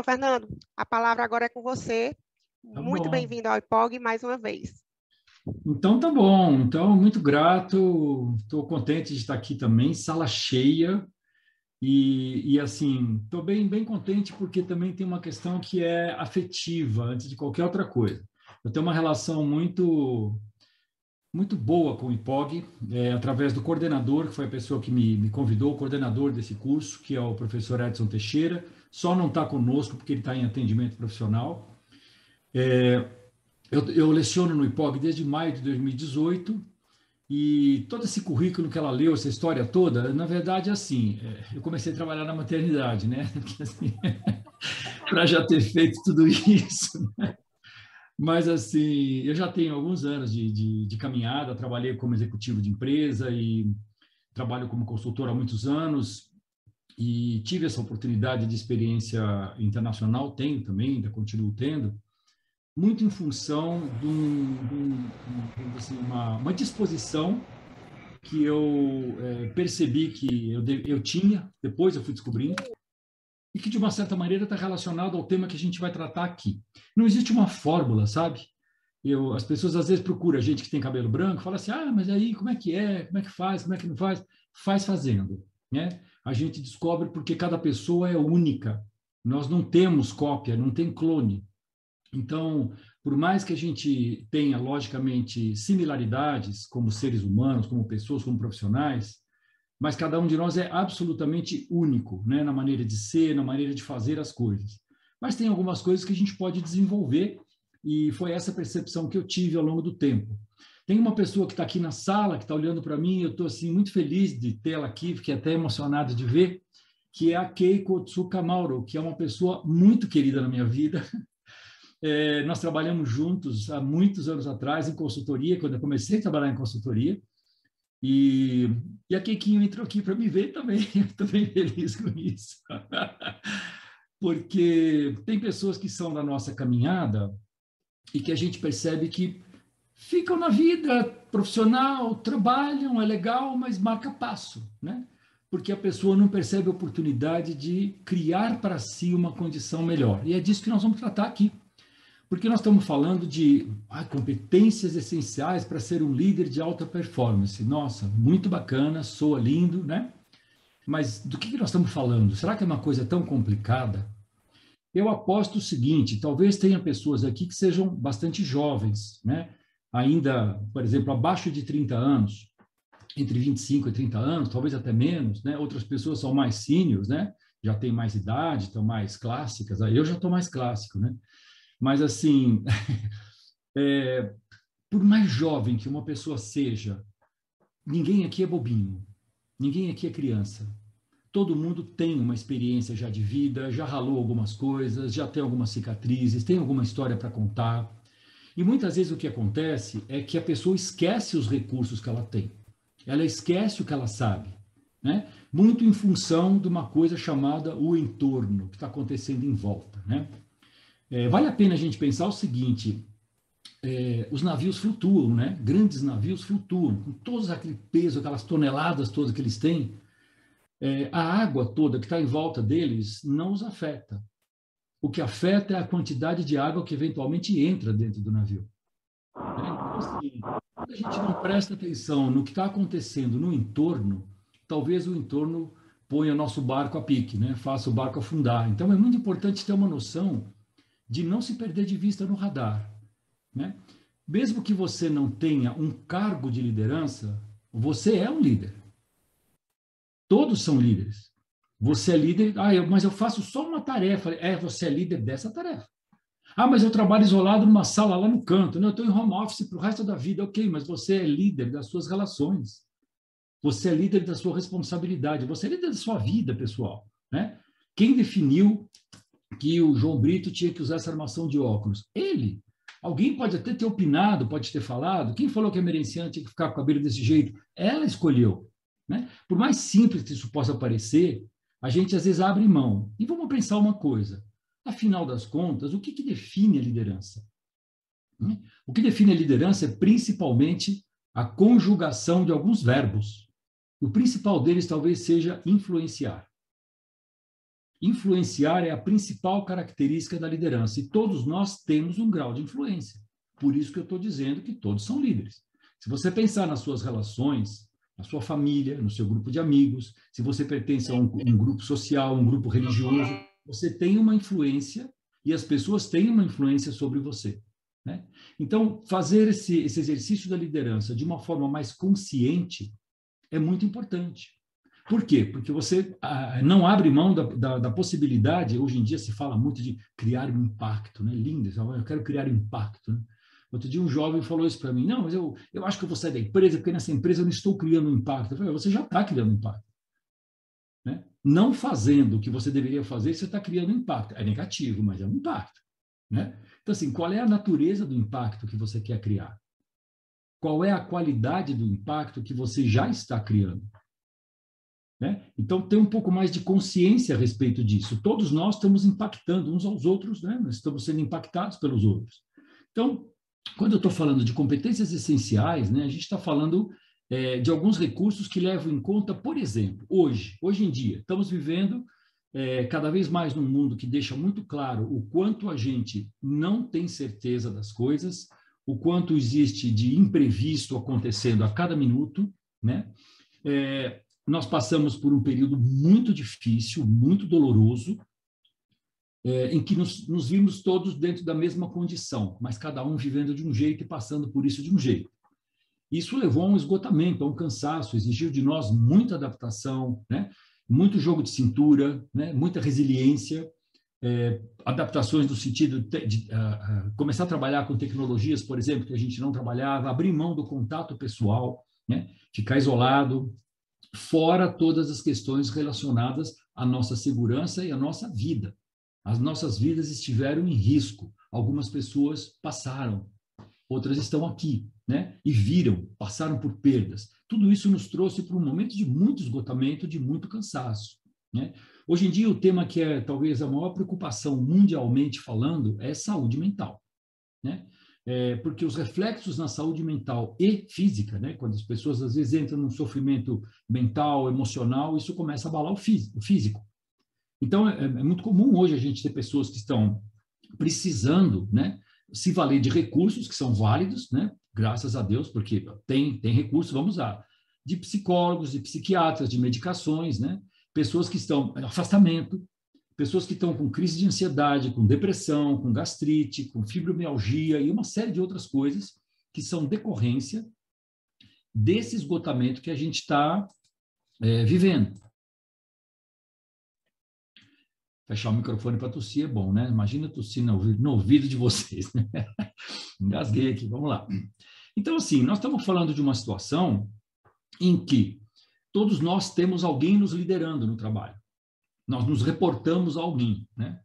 Professor Fernando, a palavra agora é com você. Tá muito bem-vindo ao IPOG mais uma vez. Então tá bom, então muito grato, estou contente de estar aqui também, sala cheia, e, e assim, estou bem, bem contente porque também tem uma questão que é afetiva, antes de qualquer outra coisa. Eu tenho uma relação muito muito boa com o IPOG, é, através do coordenador, que foi a pessoa que me, me convidou, o coordenador desse curso, que é o professor Edson Teixeira, só não está conosco porque ele está em atendimento profissional. É, eu, eu leciono no IPOG desde maio de 2018 e todo esse currículo que ela leu, essa história toda, na verdade, assim, é, eu comecei a trabalhar na maternidade, né? Assim, Para já ter feito tudo isso. Né? Mas, assim, eu já tenho alguns anos de, de, de, caminhada, trabalhei como executivo de empresa e trabalho como consultor há muitos anos e tive essa oportunidade de experiência internacional, tenho também, ainda continuo tendo, muito em função de, um, de um, assim, uma, uma, disposição que eu é, percebi que eu, eu tinha, depois eu fui descobrindo, e que de uma certa maneira está relacionado ao tema que a gente vai tratar aqui. Não existe uma fórmula, sabe? Eu, as pessoas às vezes procuram a gente que tem cabelo branco, fala assim, ah, mas aí como é que é, como é que faz, como é que não faz? Faz fazendo, né? A gente descobre porque cada pessoa é única. Nós não temos cópia, não tem clone. Então, por mais que a gente tenha, logicamente, similaridades como seres humanos, como pessoas, como profissionais, mas cada um de nós é absolutamente único, né? na maneira de ser, na maneira de fazer as coisas. Mas tem algumas coisas que a gente pode desenvolver, e foi essa percepção que eu tive ao longo do tempo. Tem uma pessoa que está aqui na sala, que está olhando para mim, eu estou assim, muito feliz de tê-la aqui, fiquei até emocionado de ver, que é a Keiko Tsukamauro, que é uma pessoa muito querida na minha vida, é, nós trabalhamos juntos há muitos anos atrás em consultoria, quando eu comecei a trabalhar em consultoria. E, e a Keikinho entrou aqui para me ver também. Estou bem feliz com isso. Porque tem pessoas que são da nossa caminhada e que a gente percebe que ficam na vida profissional, trabalham, é legal, mas marca passo, né? Porque a pessoa não percebe a oportunidade de criar para si uma condição melhor. E é disso que nós vamos tratar aqui porque nós estamos falando de ah, competências essenciais para ser um líder de alta performance. Nossa, muito bacana, soa lindo, né? Mas do que, que nós estamos falando? Será que é uma coisa tão complicada? Eu aposto o seguinte: talvez tenha pessoas aqui que sejam bastante jovens, né? Ainda, por exemplo, abaixo de 30 anos, entre 25 e 30 anos, talvez até menos, né? Outras pessoas são mais seniors, né? Já têm mais idade, estão mais clássicas. Eu já estou mais clássico, né? Mas, assim, é, por mais jovem que uma pessoa seja, ninguém aqui é bobinho, ninguém aqui é criança. Todo mundo tem uma experiência já de vida, já ralou algumas coisas, já tem algumas cicatrizes, tem alguma história para contar. E muitas vezes o que acontece é que a pessoa esquece os recursos que ela tem. Ela esquece o que ela sabe. Né? Muito em função de uma coisa chamada o entorno, que está acontecendo em volta. Né? É, vale a pena a gente pensar o seguinte: é, os navios flutuam, né? Grandes navios flutuam, com todo aquele peso, aquelas toneladas todas que eles têm. É, a água toda que está em volta deles não os afeta. O que afeta é a quantidade de água que eventualmente entra dentro do navio. É, então, assim, quando a gente não presta atenção no que está acontecendo no entorno, talvez o entorno ponha nosso barco a pique, né? faça o barco afundar. Então é muito importante ter uma noção de não se perder de vista no radar. Né? Mesmo que você não tenha um cargo de liderança, você é um líder. Todos são líderes. Você é líder, ah, eu, mas eu faço só uma tarefa. É, você é líder dessa tarefa. Ah, mas eu trabalho isolado numa sala lá no canto. Não, eu estou em home office para o resto da vida. Ok, mas você é líder das suas relações. Você é líder da sua responsabilidade. Você é líder da sua vida, pessoal. Né? Quem definiu que o João Brito tinha que usar essa armação de óculos? Ele. Alguém pode até ter opinado, pode ter falado. Quem falou que a Merenciana tinha que ficar com o cabelo desse jeito? Ela escolheu. Né? Por mais simples que isso possa parecer, a gente às vezes abre mão. E vamos pensar uma coisa. Afinal das contas, o que, que define a liderança? Hum? O que define a liderança é principalmente a conjugação de alguns verbos. O principal deles talvez seja influenciar. Influenciar é a principal característica da liderança e todos nós temos um grau de influência. Por isso que eu estou dizendo que todos são líderes. Se você pensar nas suas relações, na sua família, no seu grupo de amigos, se você pertence a um, um grupo social, um grupo religioso, você tem uma influência e as pessoas têm uma influência sobre você. Né? Então, fazer esse, esse exercício da liderança de uma forma mais consciente é muito importante. Por quê? Porque você ah, não abre mão da, da, da, possibilidade, hoje em dia se fala muito de criar um impacto, né? Lindo, eu quero criar impacto. Né? Outro dia um jovem falou isso para mim, não, mas eu, eu acho que eu vou sair da empresa, porque nessa empresa eu não estou criando impacto. Eu falei, você já está criando impacto. Né? Não fazendo o que você deveria fazer, você está criando impacto. É negativo, mas é um impacto. Né? Então, assim, qual é a natureza do impacto que você quer criar? Qual é a qualidade do impacto que você já está criando? Né? Então, ter um pouco mais de consciência a respeito disso. Todos nós estamos impactando uns aos outros, né? estamos sendo impactados pelos outros. Então, quando eu estou falando de competências essenciais, né, a gente está falando é, de alguns recursos que levam em conta, por exemplo, hoje, hoje em dia, estamos vivendo é, cada vez mais num mundo que deixa muito claro o quanto a gente não tem certeza das coisas, o quanto existe de imprevisto acontecendo a cada minuto, né? É, nós passamos por um período muito difícil, muito doloroso, é, em que nos, nos, vimos todos dentro da mesma condição, mas cada um vivendo de um jeito e passando por isso de um jeito. Isso levou a um esgotamento, a um cansaço, exigiu de nós muita adaptação, né? muito jogo de cintura, né? muita resiliência, é, adaptações no sentido de, de uh, começar a trabalhar com tecnologias, por exemplo, que a gente não trabalhava, abrir mão do contato pessoal, né? ficar isolado, fora todas as questões relacionadas à nossa segurança e à nossa vida. As nossas vidas estiveram em risco. Algumas pessoas passaram, outras estão aqui, né? E viram, passaram por perdas. Tudo isso nos trouxe para um momento de muito esgotamento, de muito cansaço. Né? Hoje em dia, o tema que é talvez a maior preocupação mundialmente falando é saúde mental. Né? É, porque os reflexos na saúde mental e física, né? quando as pessoas às vezes entram num sofrimento mental, emocional, isso começa a abalar o físico. Então, é, é, muito comum hoje a gente ter pessoas que estão precisando né, se valer de recursos que são válidos, né, graças a Deus, porque tem, tem recursos, vamos usar, de psicólogos, de psiquiatras, de medicações, né, pessoas que estão em afastamento, pessoas que estão com crise de ansiedade, com depressão, com gastrite, com fibromialgia e uma série de outras coisas que são decorrência desse esgotamento que a gente está é, vivendo. Fechar o microfone para tossir é bom, né? Imagina tossir no ouvido, no ouvido de vocês. Né? Engasguei aqui, vamos lá. Então, assim, nós estamos falando de uma situação em que todos nós temos alguém nos liderando no trabalho. Nós nos reportamos a alguém, né?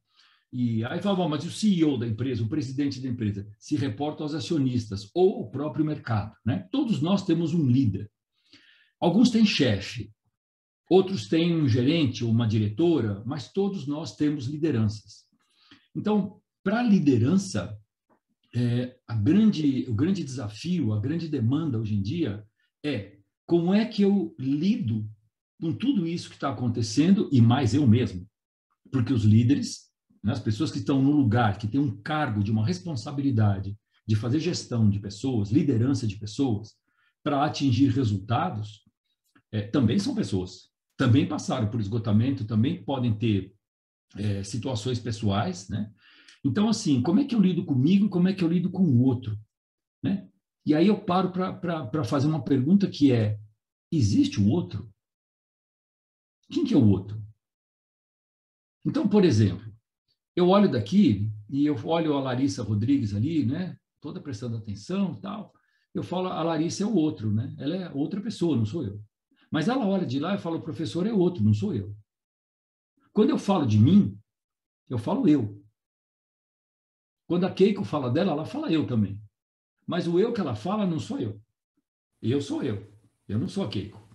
E aí fala, mas o CEO da empresa, o presidente da empresa, se reporta aos acionistas ou ao próprio mercado, né? Todos nós temos um líder. Alguns têm chefe, Outros têm um gerente ou uma diretora, mas todos nós temos lideranças. Então, para a liderança, é, a grande, o grande desafio, a grande demanda hoje em dia é como é que eu lido com tudo isso que está acontecendo e mais eu mesmo. Porque os líderes, né, as pessoas que estão no lugar, que têm um cargo de uma responsabilidade de fazer gestão de pessoas, liderança de pessoas, para atingir resultados, é, também são pessoas também passaram por esgotamento, também podem ter é, situações pessoais, né? Então, assim, como é que eu lido comigo, como é que eu lido com o outro, né? E aí eu paro para fazer uma pergunta que é, existe o outro? Quem que é o outro? Então, por exemplo, eu olho daqui e eu olho a Larissa Rodrigues ali, né? Toda prestando atenção tal. Eu falo, a Larissa é o outro, né? Ela é outra pessoa, não sou eu. Mas ela olha de lá e fala: o professor é outro, não sou eu. Quando eu falo de mim, eu falo eu. Quando a Keiko fala dela, ela fala eu também. Mas o eu que ela fala não sou eu. Eu sou eu. Eu não sou a Keiko.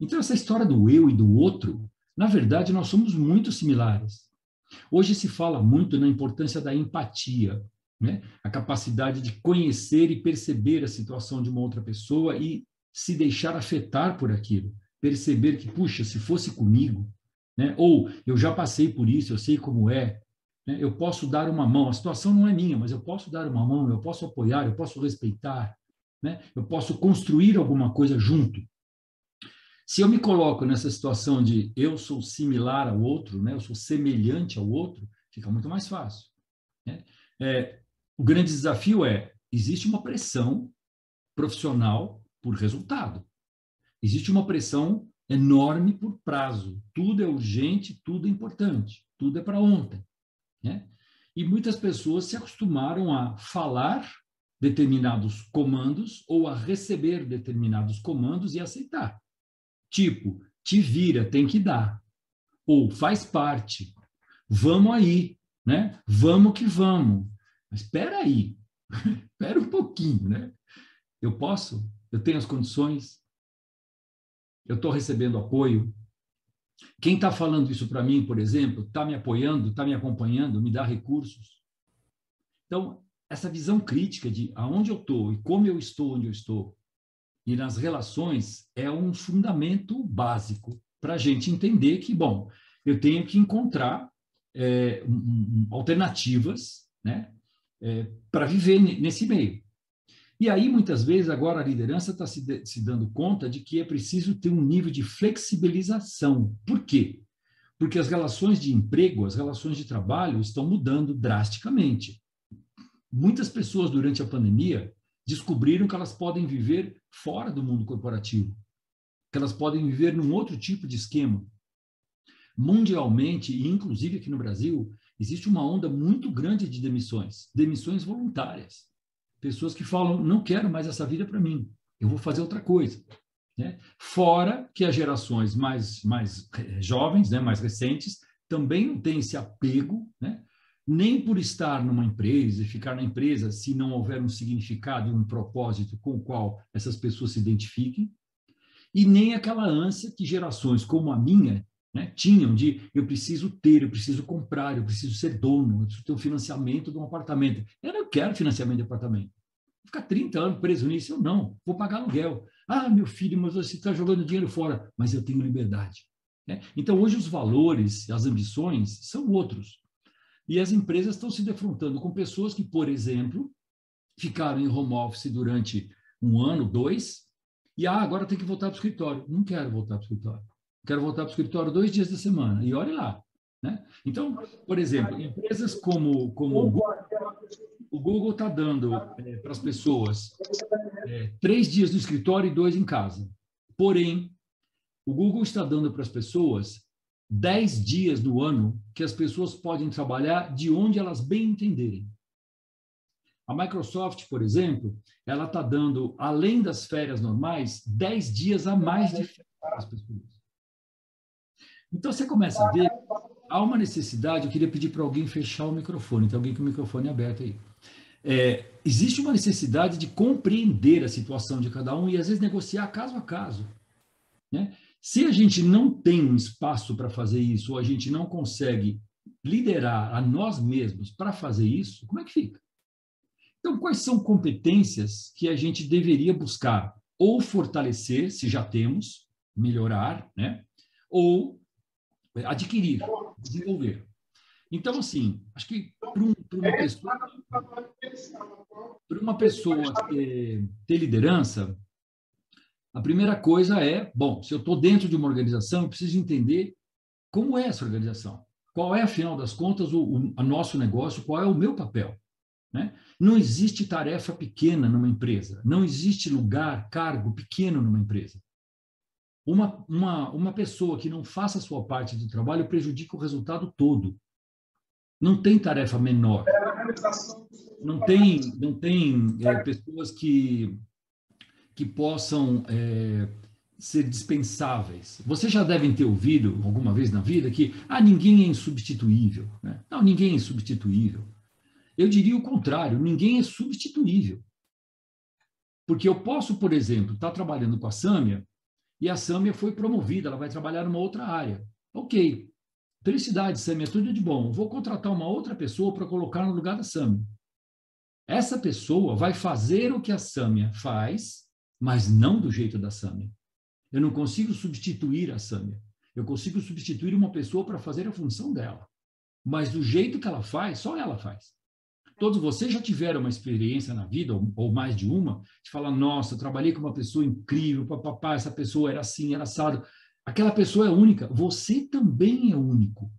Então, essa história do eu e do outro, na verdade, nós somos muito similares. Hoje se fala muito na importância da empatia, né? a capacidade de conhecer e perceber a situação de uma outra pessoa e se deixar afetar por aquilo, perceber que, puxa, se fosse comigo, Né? Ou eu já passei por isso, eu sei como é. Né? Eu posso dar uma mão. A situação não é minha, mas eu posso dar uma mão, eu posso apoiar, eu posso respeitar. Né? Eu posso construir alguma coisa junto. Se eu me coloco nessa situação de eu sou similar ao outro, né? eu sou semelhante ao outro, fica muito mais fácil. Né? É, o grande desafio é: existe uma pressão profissional por resultado. Existe uma pressão enorme por prazo. Tudo é urgente, tudo é importante, tudo é para ontem. Né? E muitas pessoas se acostumaram a falar determinados comandos ou a receber determinados comandos e aceitar. Tipo, te vira, tem que dar. Ou faz parte. Vamos aí, né? Vamos que vamos. Mas espera aí. espera um pouquinho, né? Eu posso? Eu tenho as condições? Eu estou recebendo apoio? Quem está falando isso para mim, por exemplo, está me apoiando, está me acompanhando, me dá recursos? Então, essa visão crítica de aonde eu estou e como eu estou onde eu estou, e nas relações é um fundamento básico para a gente entender que, bom, eu tenho que encontrar é, um, alternativas né, é, para viver nesse meio. E aí, muitas vezes, agora a liderança está se, se dando conta de que é preciso ter um nível de flexibilização. Por quê? Porque as relações de emprego, as relações de trabalho estão mudando drasticamente. Muitas pessoas, durante a pandemia, descobriram que elas podem viver fora do mundo corporativo, que elas podem viver num outro tipo de esquema. Mundialmente, e inclusive aqui no Brasil, existe uma onda muito grande de demissões, demissões voluntárias. Pessoas que falam: não quero mais essa vida para mim, eu vou fazer outra coisa. Né? Fora que as gerações mais, mais eh, jovens, né, mais recentes, também não têm esse apego né, nem por estar numa empresa e ficar na empresa se não houver um significado e um propósito com o qual essas pessoas se identifiquem, e nem aquela ânsia que gerações como a minha né, tinham de eu preciso ter, eu preciso comprar, eu preciso ser dono, eu preciso ter um financiamento de um apartamento. Eu não quero financiamento de apartamento. Vou ficar 30 anos preso nisso, eu não, vou pagar aluguel. Ah, meu filho, mas você está jogando dinheiro fora, mas eu tenho liberdade. Né? Então, hoje, os valores, as ambições são outros. E as empresas estão se defrontando com pessoas que, por exemplo, ficaram em home office durante um ano, dois, e ah, agora tem que voltar para o escritório. Não quero voltar para o escritório. Quero voltar para o escritório dois dias da semana. E olhe lá. Né? Então, por exemplo, empresas como, como o Google está dando é, para as pessoas é, três dias no escritório e dois em casa. Porém, o Google está dando para as pessoas dez dias do ano que as pessoas podem trabalhar de onde elas bem entenderem. A Microsoft, por exemplo, ela está dando, além das férias normais, dez dias a mais de férias para as pessoas. Então, você começa a ver, há uma necessidade, eu queria pedir para alguém fechar o microfone, tem alguém com o microfone aberto aí. É, existe uma necessidade de compreender a situação de cada um e, às vezes, negociar caso a caso. Né? Se a gente não tem um espaço para fazer isso, ou a gente não consegue liderar a nós mesmos para fazer isso, como é que fica? Então, quais são competências que a gente deveria buscar ou fortalecer, se já temos, melhorar, né? ou adquirir, desenvolver? Então, assim, acho que para um, uma pessoa, uma pessoa ter, ter liderança, a primeira coisa é, bom, se eu estou dentro de uma organização, eu preciso entender como é essa organização. Qual é, afinal das contas, o, o a nosso negócio, qual é o meu papel. Né? Não existe tarefa pequena numa empresa, não existe lugar, cargo pequeno numa empresa. Uma, uma, uma pessoa que não faça a sua parte do trabalho prejudica o resultado todo. Não tem tarefa menor. Não tem, não tem é, pessoas que que possam é, ser dispensáveis. Vocês já devem ter ouvido alguma vez na vida que ah, ninguém é insubstituível. Né? Não, ninguém é insubstituível. Eu diria o contrário, ninguém é substituível. Porque eu posso, por exemplo, estar trabalhando com a Sâmia e a Sâmia foi promovida, ela vai trabalhar numa outra área. Ok. Felicidade, Sâmia, tudo de bom. Vou contratar uma outra pessoa para colocar no lugar da Sâmia. Essa pessoa vai fazer o que a Sâmia faz, mas não do jeito da Sâmia. Eu não consigo substituir a Sâmia. Eu consigo substituir uma pessoa para fazer a função dela. Mas do jeito que ela faz, só ela faz. Todos vocês já tiveram uma experiência na vida, ou, ou mais de uma, de falar: nossa, trabalhei com uma pessoa incrível, papapá, essa pessoa era assim, era assado. Aquela pessoa é única. Você também é único.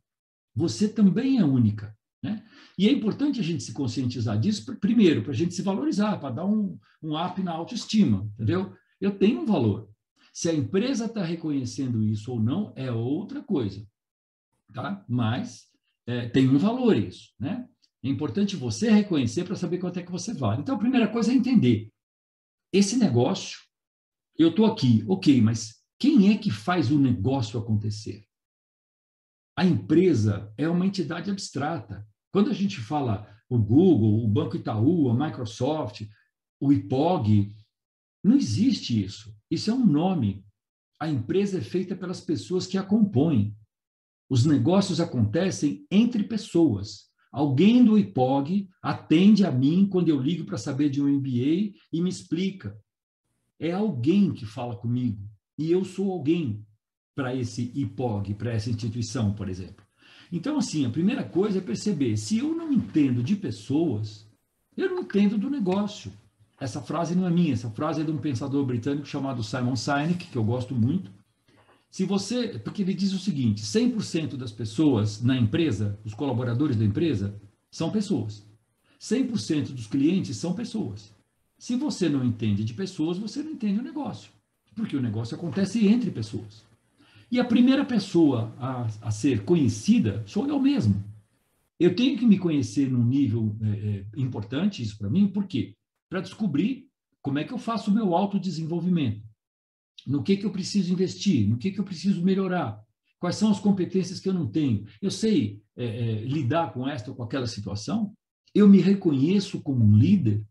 Você também é única. Né? E é importante a gente se conscientizar disso, primeiro, para a gente se valorizar, para dar um, um up na autoestima, entendeu? Eu tenho um valor. Se a empresa está reconhecendo isso ou não, é outra coisa. Tá? Mas é, tem um valor isso. Né? É importante você reconhecer para saber quanto é que você vale. Então, a primeira coisa é entender. Esse negócio, eu estou aqui, ok, mas quem é que faz o negócio acontecer? A empresa é uma entidade abstrata. Quando a gente fala o Google, o Banco Itaú, a Microsoft, o IPOG, não existe isso. Isso é um nome. A empresa é feita pelas pessoas que a compõem. Os negócios acontecem entre pessoas. Alguém do IPOG atende a mim quando eu ligo para saber de um MBA e me explica. É alguém que fala comigo. E eu sou alguém para esse IPOG, para essa instituição, por exemplo. Então, assim, a primeira coisa é perceber: se eu não entendo de pessoas, eu não entendo do negócio. Essa frase não é minha, essa frase é de um pensador britânico chamado Simon Sinek, que eu gosto muito. Se você, porque ele diz o seguinte: 100% das pessoas na empresa, os colaboradores da empresa, são pessoas. 100% dos clientes são pessoas. Se você não entende de pessoas, você não entende o negócio, porque o negócio acontece entre pessoas. E a primeira pessoa a, a ser conhecida sou eu mesmo. Eu tenho que me conhecer num nível é, é, importante, isso para mim, por quê? Para descobrir como é que eu faço o meu autodesenvolvimento. No que, que eu preciso investir, no que, que eu preciso melhorar, quais são as competências que eu não tenho. Eu sei é, é, lidar com esta ou com aquela situação, eu me reconheço como um líder.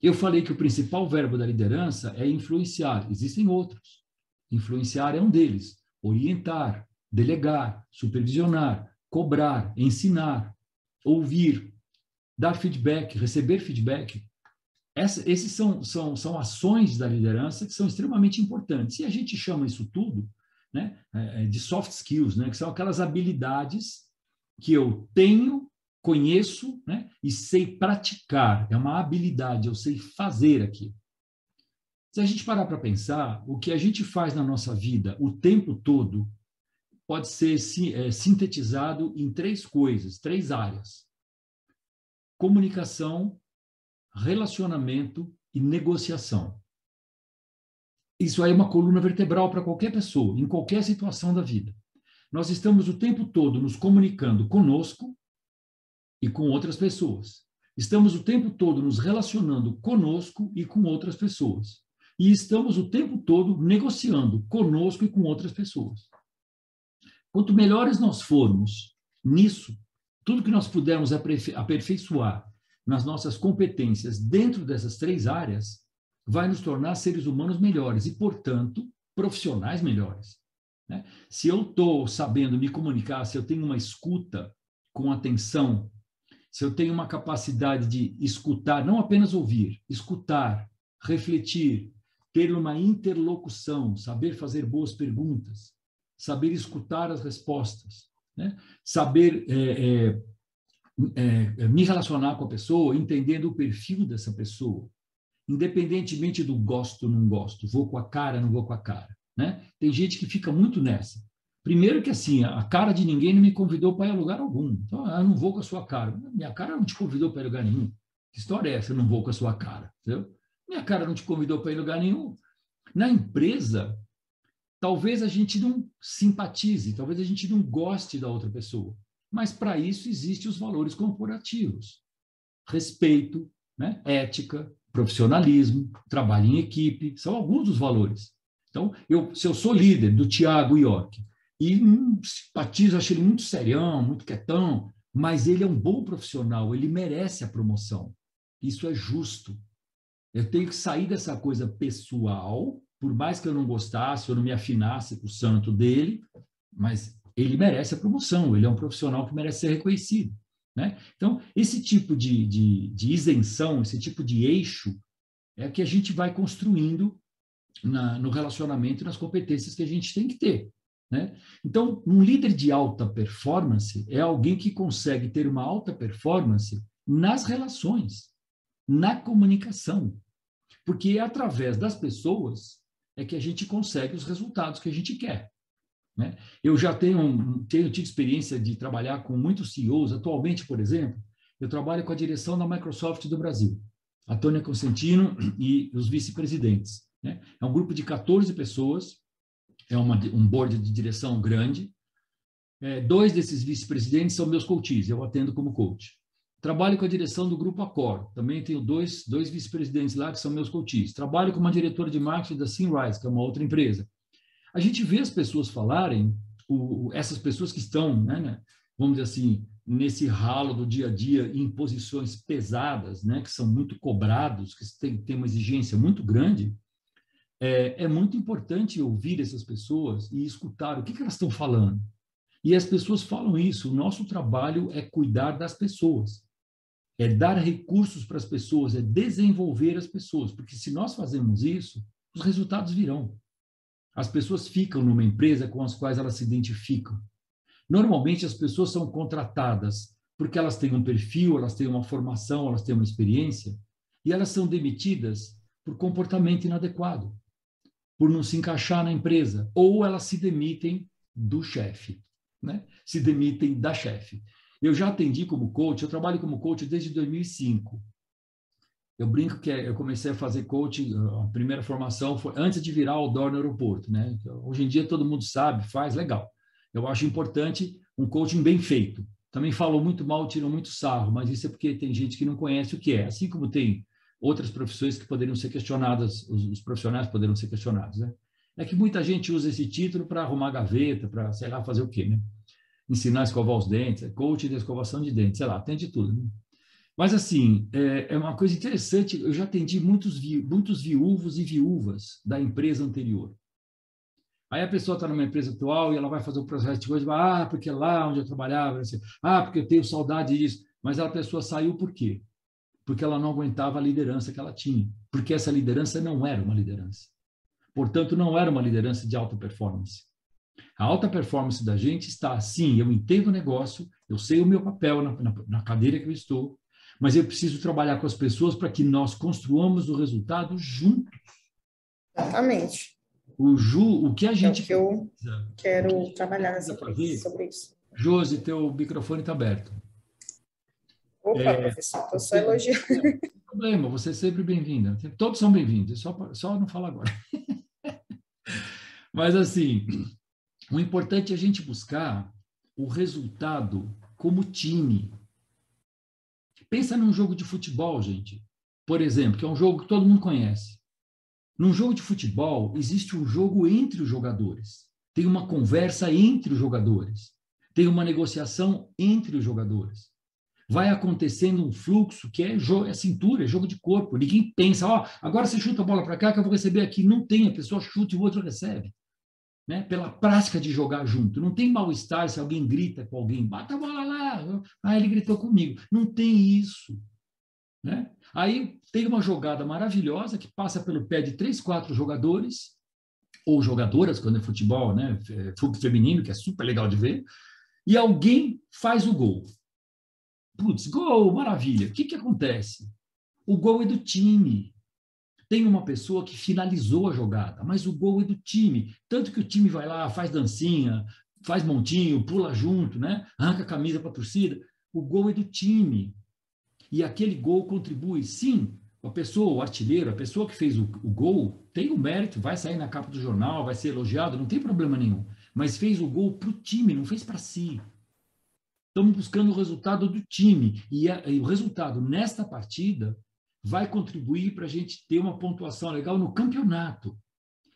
Eu falei que o principal verbo da liderança é influenciar, existem outros. Influenciar é um deles. Orientar, delegar, supervisionar, cobrar, ensinar, ouvir, dar feedback, receber feedback. Essa, esses são, são, são ações da liderança que são extremamente importantes. E a gente chama isso tudo né, é, é, de soft skills, né, que são aquelas habilidades que eu tenho, conheço né, e sei praticar. É uma habilidade, eu sei fazer aqui. Se a gente parar para pensar, o que a gente faz na nossa vida o tempo todo pode ser é, sintetizado em três coisas, três áreas: comunicação, relacionamento e negociação. Isso aí é uma coluna vertebral para qualquer pessoa, em qualquer situação da vida. Nós estamos o tempo todo nos comunicando conosco e com outras pessoas. Estamos o tempo todo nos relacionando conosco e com outras pessoas e estamos o tempo todo negociando conosco e com outras pessoas. Quanto melhores nós formos nisso, tudo que nós pudermos aperfeiçoar nas nossas competências dentro dessas três áreas, vai nos tornar seres humanos melhores e, portanto, profissionais melhores. Né? Se eu estou sabendo me comunicar, se eu tenho uma escuta com atenção, se eu tenho uma capacidade de escutar, não apenas ouvir, escutar, refletir, ter uma interlocução, saber fazer boas perguntas, saber escutar as respostas, né? saber é, é, é, me relacionar com a pessoa, entendendo o perfil dessa pessoa, independentemente do gosto ou não gosto, vou com a cara, não vou com a cara. Né? Tem gente que fica muito nessa. Primeiro que assim, a cara de ninguém não me convidou para ir a lugar algum. Então, eu não vou com a sua cara. Minha cara não te convidou para ir a lugar nenhum. Que história é essa? Eu não vou com a sua cara. Entendeu? Minha cara não te convidou para ir em lugar nenhum. Na empresa, talvez a gente não simpatize, talvez a gente não goste da outra pessoa. Mas para isso existem os valores corporativos: respeito, né? ética, profissionalismo, trabalho em equipe, são alguns dos valores. Então, eu, se eu sou líder do Tiago York e hum, simpatizo, acho ele muito serião, muito quietão, mas ele é um bom profissional, ele merece a promoção. Isso é justo. Eu tenho que sair dessa coisa pessoal, por mais que eu não gostasse, eu não me afinasse com o santo dele, mas ele merece a promoção, ele é um profissional que merece ser reconhecido. Né? Então, esse tipo de, de, de isenção, esse tipo de eixo, é que a gente vai construindo na, no relacionamento e nas competências que a gente tem que ter. Né? Então, um líder de alta performance é alguém que consegue ter uma alta performance nas relações, na comunicação, porque é através das pessoas é que a gente consegue os resultados que a gente quer. Né? Eu já tenho, tenho tido experiência de trabalhar com muitos CEOs. Atualmente, por exemplo, eu trabalho com a direção da Microsoft do Brasil, a Tônia Constantino e os vice-presidentes. Né? É um grupo de 14 pessoas, é uma, um board de direção grande. É, dois desses vice-presidentes são meus coaches, eu atendo como coach. Trabalho com a direção do Grupo Accor, também tenho dois, dois vice-presidentes lá que são meus coaches. Trabalho com uma diretora de marketing da Simrise, que é uma outra empresa. A gente vê as pessoas falarem, o, essas pessoas que estão, né, né, vamos dizer assim, nesse ralo do dia a dia, em posições pesadas, né, que são muito cobrados, que têm, têm uma exigência muito grande, é, é, muito importante ouvir essas pessoas e escutar o que, que elas estão falando. E as pessoas falam isso, o nosso trabalho é cuidar das pessoas, é dar recursos para as pessoas, é desenvolver as pessoas, porque se nós fazemos isso, os resultados virão. As pessoas ficam numa empresa com as quais elas se identificam. Normalmente as pessoas são contratadas porque elas têm um perfil, elas têm uma formação, elas têm uma experiência, e elas são demitidas por comportamento inadequado, por não se encaixar na empresa, ou elas se demitem do chefe, né? Se demitem da chefe. Eu já atendi como coach, eu trabalho como coach desde 2005. Eu brinco que eu comecei a fazer coaching, a primeira formação foi antes de virar o DOR no aeroporto, né? Hoje em dia todo mundo sabe, faz, legal. Eu acho importante um coaching bem feito. Também falam muito mal, tiram muito sarro, mas isso é porque tem gente que não conhece o que é. Assim como tem outras profissões que poderiam ser questionadas, os, os profissionais poderiam ser questionados, né? É que muita gente usa esse título para arrumar gaveta, para, sei lá, fazer o quê, né? Ensinar a escovar os dentes, coaching de escovação de dentes, sei lá, tem de tudo, né? Mas, assim, é, é, uma coisa interessante. Eu já atendi muitos, vi, muitos viúvos e viúvas da empresa anterior. Aí a pessoa está numa empresa atual e ela vai fazer o processo de coisa, ah, porque lá onde eu trabalhava, assim, ah, porque eu tenho saudade disso. Mas a pessoa saiu por quê? Porque ela não aguentava a liderança que ela tinha. Porque essa liderança não era uma liderança. Portanto, não era uma liderança de alta performance. A alta performance da gente está assim: eu entendo o negócio, eu sei o meu papel na, na, na cadeira que eu estou, mas eu preciso trabalhar com as pessoas para que nós construamos o resultado juntos. Exatamente. O, Ju, o que a gente. É que eu quero que trabalhar fazer, sobre isso. Josi, teu microfone está aberto. Opa, é, professor, estou só elogiando. Não tem problema, você é sempre bem-vinda. Todos são bem-vindos, só, só não fala agora. Mas, assim, o importante é a gente buscar o resultado como time, Pensa num jogo de futebol, gente. Por exemplo, que é um jogo que todo mundo conhece. Num jogo de futebol, existe um jogo entre os jogadores. Tem uma conversa entre os jogadores. Tem uma negociação entre os jogadores. Vai acontecendo um fluxo que é, é cintura, é jogo de corpo. Ninguém pensa, ó, oh, agora você chuta a bola para cá que eu vou receber aqui. Não tem, a pessoa chuta e o outro recebe né, pela prática de jogar junto. Não tem mal-estar se alguém grita com alguém, bata a bola lá, ah, ele gritou comigo. Não tem isso. Né? Aí tem uma jogada maravilhosa que passa pelo pé de três, quatro jogadores, ou jogadoras, quando é futebol, né, futebol feminino, que é super legal de ver, e alguém faz o gol. Putz, gol, maravilha. O que, que acontece? O gol é do time. Tem uma pessoa que finalizou a jogada, mas o gol é do time. Tanto que o time vai lá, faz dancinha, faz montinho, pula junto, né? arranca a camisa para a torcida. O gol é do time. E aquele gol contribui, sim, a pessoa, o artilheiro, a pessoa que fez o, o gol, tem o mérito, vai sair na capa do jornal, vai ser elogiado, não tem problema nenhum. Mas fez o gol para o time, não fez para si. Estamos buscando o resultado do time. E, a, e o resultado nesta partida vai contribuir para a gente ter uma pontuação legal no campeonato.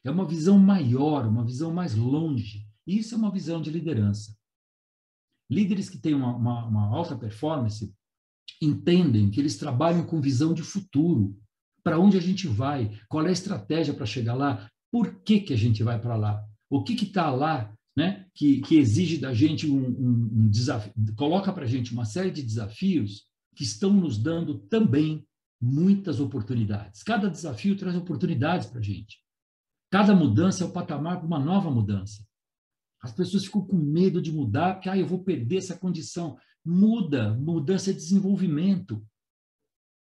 É uma visão maior, uma visão mais longe. Isso é uma visão de liderança. Líderes que têm uma, uma, uma alta performance entendem que eles trabalham com visão de futuro. Para onde a gente vai? Qual é a estratégia para chegar lá? Por que, que a gente vai para lá? O que está lá né, que, que exige da gente um, um, um desafio, coloca para a gente uma série de desafios que estão nos dando também muitas oportunidades. Cada desafio traz oportunidades para a gente. Cada mudança é o patamar para uma nova mudança. As pessoas ficam com medo de mudar, porque ah, eu vou perder essa condição. Muda, mudança é desenvolvimento.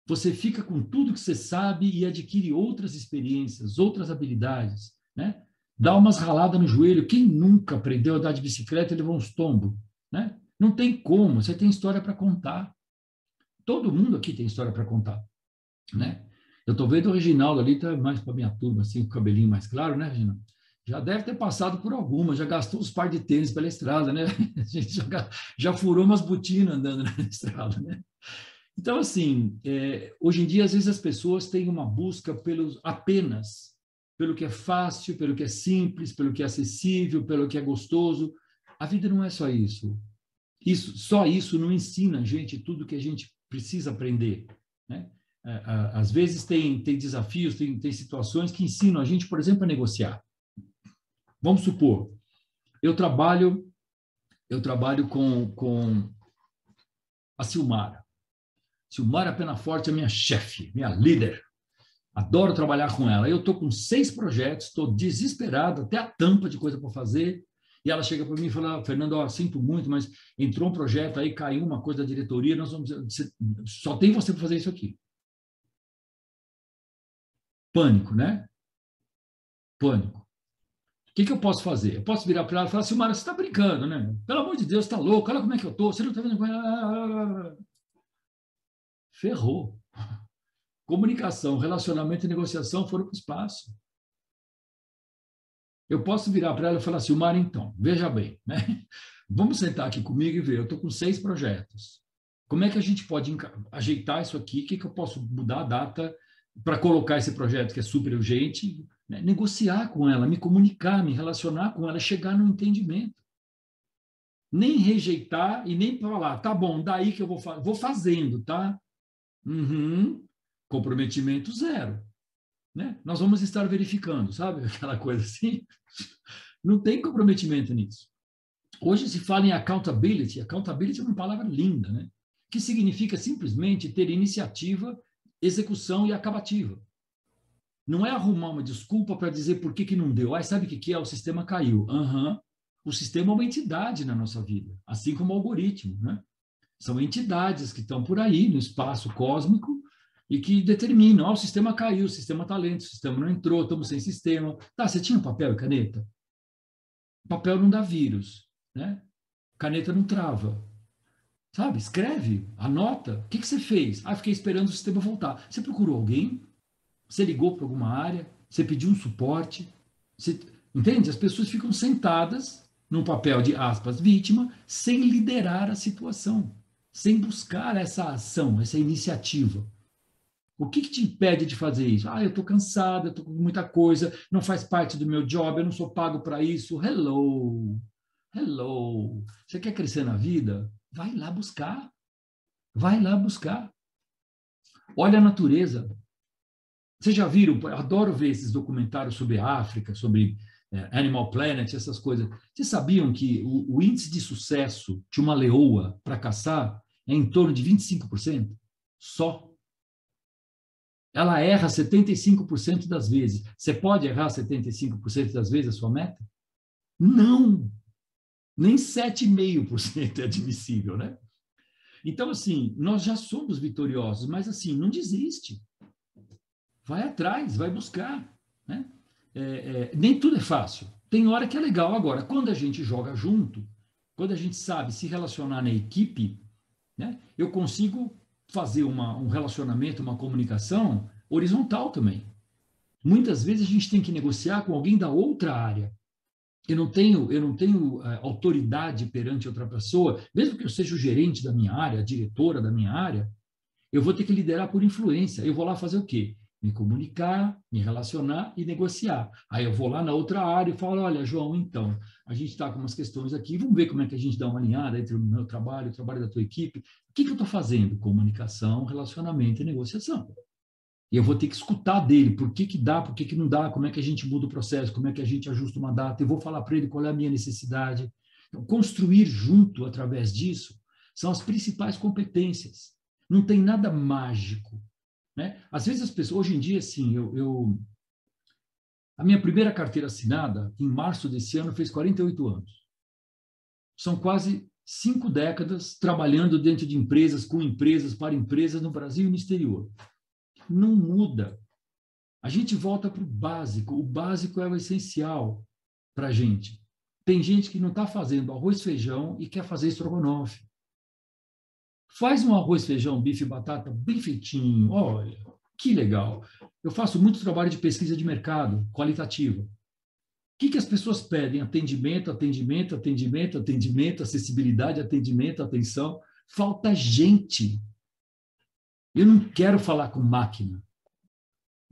Você fica com tudo que você sabe e adquire outras experiências, outras habilidades, né? Dá umas raladas no joelho. Quem nunca aprendeu a andar de bicicleta e levou uns tombos, né? Não tem como, você tem história para contar. Todo mundo aqui tem história para contar, né? Eu estou vendo o Reginaldo ali, tá mais para minha turma, assim, o cabelinho mais claro, né, Reginaldo? Já deve ter passado por alguma, já gastou os par de tênis pela estrada, né? A gente já, já furou umas botinas andando na estrada, né? Então, assim, é, hoje em dia, às vezes as pessoas têm uma busca pelos apenas pelo que é fácil, pelo que é simples, pelo que é acessível, pelo que é gostoso. A vida não é só isso. Isso, só isso não ensina a gente tudo que a gente precisa aprender, né? É, às vezes tem, tem desafios, tem, tem situações que ensinam a gente, por exemplo, a negociar. Vamos supor, eu trabalho eu trabalho com, com a Silmara. Silmara Penaforte é minha chefe, minha líder. Adoro trabalhar com ela. Eu estou com seis projetos, estou desesperado, até a tampa de coisa para fazer. E ela chega para mim e fala: Fernando, ó, sinto muito, mas entrou um projeto aí, caiu uma coisa da diretoria, nós vamos. Só tem você para fazer isso aqui. Pânico, né? Pânico. Que, que eu posso fazer? Eu posso virar para ela e falar: Silmara, você está brincando, né? Pelo amor de Deus, está louco, olha como é que eu estou. Você não está vendo. Ferrou. Comunicação, relacionamento e negociação foram para o espaço. Eu posso virar para ela e falar, Silmar, então, veja bem, né? Vamos sentar aqui comigo e ver. Eu estou com seis projetos. Como é que a gente pode ajeitar isso aqui? O que, que eu posso mudar a data para colocar esse projeto que é super urgente? Né? Negociar com ela, me comunicar, me relacionar com ela, chegar no entendimento. Nem rejeitar e nem falar, tá bom, daí que eu vou, fa vou fazendo, tá? Uhum. Comprometimento zero. Né? Nós vamos estar verificando, sabe? Aquela coisa assim. Não tem comprometimento nisso. Hoje se fala em accountability. Accountability é uma palavra linda, né? Que significa simplesmente ter iniciativa, execução e acabativa. Não é arrumar uma desculpa para dizer por que, que não deu. Ah, sabe o que, que é? O sistema caiu. Uhum. O sistema é uma entidade na nossa vida, assim como o algoritmo. Né? São entidades que estão por aí no espaço cósmico e que determinam, ah, o sistema caiu, o sistema está lento, o sistema não entrou, estamos sem sistema. Tá, você tinha papel e caneta? Papel não dá vírus, né? Caneta não trava. Sabe? Escreve, anota. O que, que você fez? Ah, fiquei esperando o sistema voltar. Você procurou alguém? Você ligou para alguma área? Você pediu um suporte? Você... Entende? As pessoas ficam sentadas num papel de aspas vítima, sem liderar a situação, sem buscar essa ação, essa iniciativa. O que, que te impede de fazer isso? Ah, eu estou cansado, eu estou com muita coisa, não faz parte do meu job, eu não sou pago para isso. Hello, hello. Você quer crescer na vida? Vai lá buscar. Vai lá buscar. Olha a natureza. Vocês já viram? Eu adoro ver esses documentários sobre a África, sobre é, Animal Planet, essas coisas. Vocês sabiam que o, o índice de sucesso de uma leoa para caçar é em torno de 25%? Só ela erra 75% das vezes. Você pode errar 75% das vezes a sua meta? Não! Nem 7,5% é admissível, né? Então, assim, nós já somos vitoriosos, mas, assim, não desiste. Vai atrás, vai buscar, né? É, é, nem tudo é fácil. Tem hora que é legal. Agora, quando a gente joga junto, quando a gente sabe se relacionar na equipe, né, eu consigo fazer uma, um relacionamento, uma comunicação horizontal também. Muitas vezes a gente tem que negociar com alguém da outra área. Eu não tenho, eu não tenho uh, autoridade perante outra pessoa, mesmo que eu seja o gerente da minha área, a diretora da minha área, eu vou ter que liderar por influência. Eu vou lá fazer o quê? Me comunicar, me relacionar e negociar. Aí eu vou lá na outra área e falo: olha, João, então, a gente está com umas questões aqui, vamos ver como é que a gente dá uma alinhada entre o meu trabalho o trabalho da tua equipe que, que eu estou fazendo? Comunicação, relacionamento e negociação. E eu vou ter que escutar dele, por que, que dá, por que, que não dá, como é que a gente muda o processo, como é que a gente ajusta uma data, eu vou falar para ele qual é a minha necessidade. Então, construir junto através disso são as principais competências. Não tem nada mágico. Né? Às vezes as pessoas, hoje em dia, assim, eu, eu A minha primeira carteira assinada, em março desse ano, fez 48 anos. São quase cinco décadas trabalhando dentro de empresas, com empresas, para empresas no Brasil e no exterior. Não muda. A gente volta para o básico. O básico é o essencial para a gente. Tem gente que não está fazendo arroz feijão e quer fazer estrogonofe. Faz um arroz feijão, bife e batata bem feitinho. Olha, que legal. Eu faço muito trabalho de pesquisa de mercado, qualitativa. O que, que as pessoas pedem? Atendimento, atendimento, atendimento, atendimento, acessibilidade, atendimento, atenção. Falta gente. Eu não quero falar com máquina.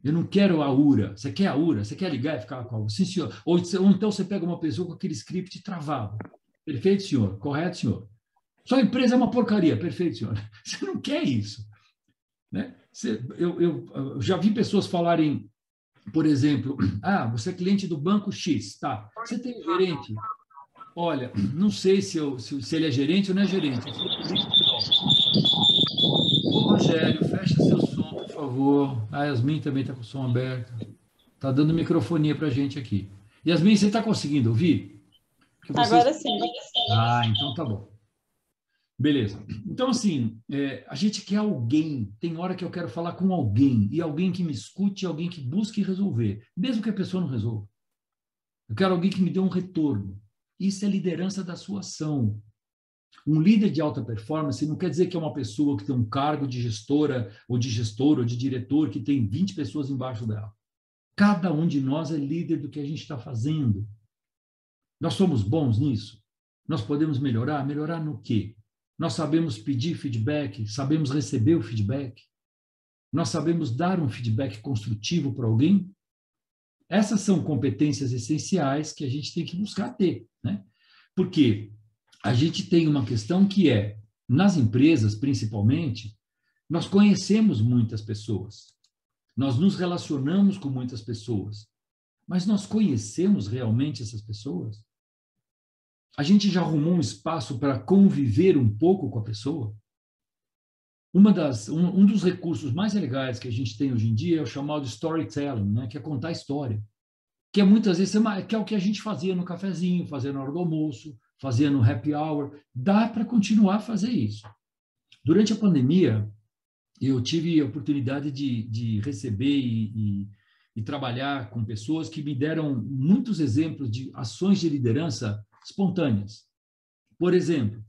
Eu não quero a URA. Você quer a URA? Você quer ligar e ficar com a URA? Sim, senhor. Ou, ou então você pega uma pessoa com aquele script travado. Perfeito, senhor. Correto, senhor. Sua empresa é uma porcaria. Perfeito, senhor. Você não quer isso. Né? eu, eu, já vi pessoas falarem, por exemplo, ah, você é cliente do banco X, tá? Você tem um gerente? Olha, não sei se, eu, se, se ele é gerente ou não é gerente. Ô, Rogério, fecha seu som, por favor. A Yasmin também está com o som aberto. Está dando microfonia para a gente aqui. Yasmin, você está conseguindo ouvir? Vocês... Agora sim. Ah, então tá bom. Beleza. Então, assim, é, a gente quer alguém. Tem hora que eu quero falar com alguém, e alguém que me escute, alguém que busque resolver, mesmo que a pessoa não resolva. Eu quero alguém que me dê um retorno. Isso é liderança da sua ação. Um líder de alta performance não quer dizer que é uma pessoa que tem um cargo de gestora, ou de gestor, ou de diretor, que tem 20 pessoas embaixo dela. Cada um de nós é líder do que a gente está fazendo. Nós somos bons nisso? Nós podemos melhorar? Melhorar no quê? Nós sabemos pedir feedback, sabemos receber o feedback, nós sabemos dar um feedback construtivo para alguém. Essas são competências essenciais que a gente tem que buscar ter, né? Porque a gente tem uma questão que é, nas empresas principalmente, nós conhecemos muitas pessoas, nós nos relacionamos com muitas pessoas, mas nós conhecemos realmente essas pessoas? A gente já arrumou um espaço para conviver um pouco com a pessoa? Uma das, um, um, dos recursos mais legais que a gente tem hoje em dia é o chamado storytelling, né? que é contar história. Que é muitas vezes que é o que a gente fazia no cafezinho, fazia na hora do almoço, fazia no happy hour. Dá para continuar a fazer isso. Durante a pandemia, eu tive a oportunidade de, de receber e, e, e trabalhar com pessoas que me deram muitos exemplos de ações de liderança espontâneas. Por exemplo,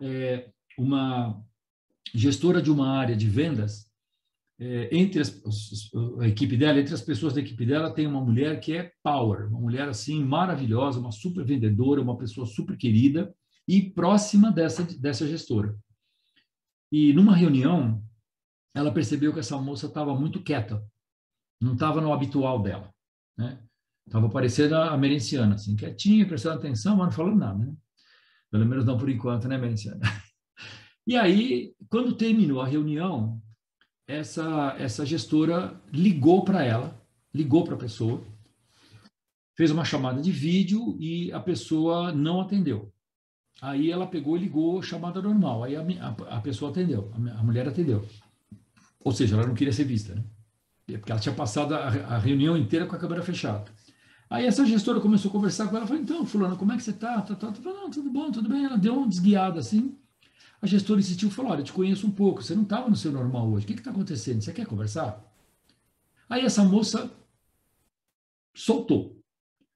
é, uma gestora de uma área de vendas, é, entre as, a equipe dela, entre as pessoas da equipe dela, tem uma mulher que é power, uma mulher assim maravilhosa, uma super vendedora, uma pessoa super querida e próxima dessa, dessa gestora. E numa reunião, ela percebeu que essa moça estava muito quieta, não estava no habitual dela. Né? Estava parecendo a Merenciana, assim, quietinha, prestando atenção, mas não falando nada, né? Pelo menos não por enquanto, né, Merenciana? E aí, quando terminou a reunião, essa, essa gestora ligou para ela, ligou para a pessoa, fez uma chamada de vídeo e a pessoa não atendeu. Aí ela pegou e ligou chamada normal. Aí a, a, a pessoa atendeu, a, a, mulher atendeu. Ou seja, ela não queria ser vista, né? Porque ela tinha passado a reunião inteira com a câmera fechada. Aí essa gestora começou a conversar com ela, falou, então, fulano, como é que você está? Tá, tá, tá. Falou, não, tudo bom, tudo bem. Ela deu uma desguiada assim. A gestora insistiu, falou, olha, te conheço um pouco, você não estava no seu normal hoje, o que está acontecendo? Você quer conversar? Aí essa moça soltou.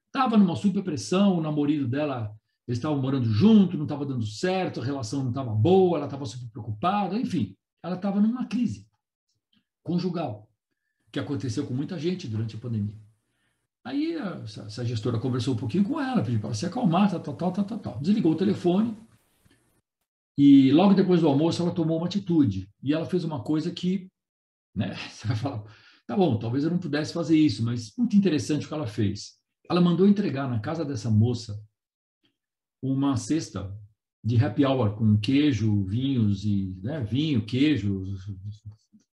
Estava numa super pressão, o namorado dela, eles estavam morando junto, não estava dando certo, a relação não estava boa, ela estava super preocupada, enfim, ela estava numa crise conjugal, que aconteceu com muita gente durante a pandemia. Aí essa, gestora conversou um pouquinho com ela, pediu para ela se acalmar, tal, tal, tal, tal, tal. Desligou o telefone e logo depois do almoço ela tomou uma atitude. E ela fez uma coisa que, né, você vai falar, tá bom, talvez eu não pudesse fazer isso, mas muito interessante o que ela fez. Ela mandou entregar na casa dessa moça uma cesta de happy hour com queijo, vinhos e né, vinho, queijo,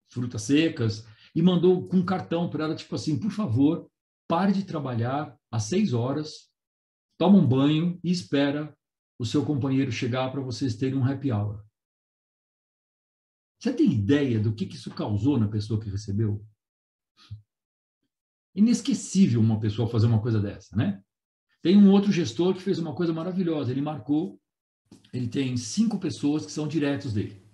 frutas secas e mandou com um cartão para ela tipo assim, por favor, pare de trabalhar às seis horas, toma um banho e espera o seu companheiro chegar para vocês terem um happy hour. Você tem ideia do que, isso causou na pessoa que recebeu? Inesquecível uma pessoa fazer uma coisa dessa, né? Tem um outro gestor que fez uma coisa maravilhosa. Ele marcou, ele tem cinco pessoas que são diretos dele.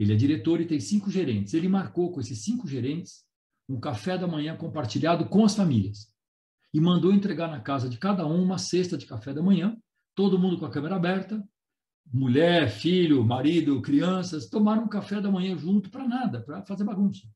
Ele é diretor e tem cinco gerentes. Ele marcou com esses cinco gerentes um café da manhã compartilhado com as famílias e mandou entregar na casa de cada um uma cesta de café da manhã, todo mundo com a câmera aberta, mulher, filho, marido, crianças, tomaram um café da manhã junto para nada, para fazer bagunça.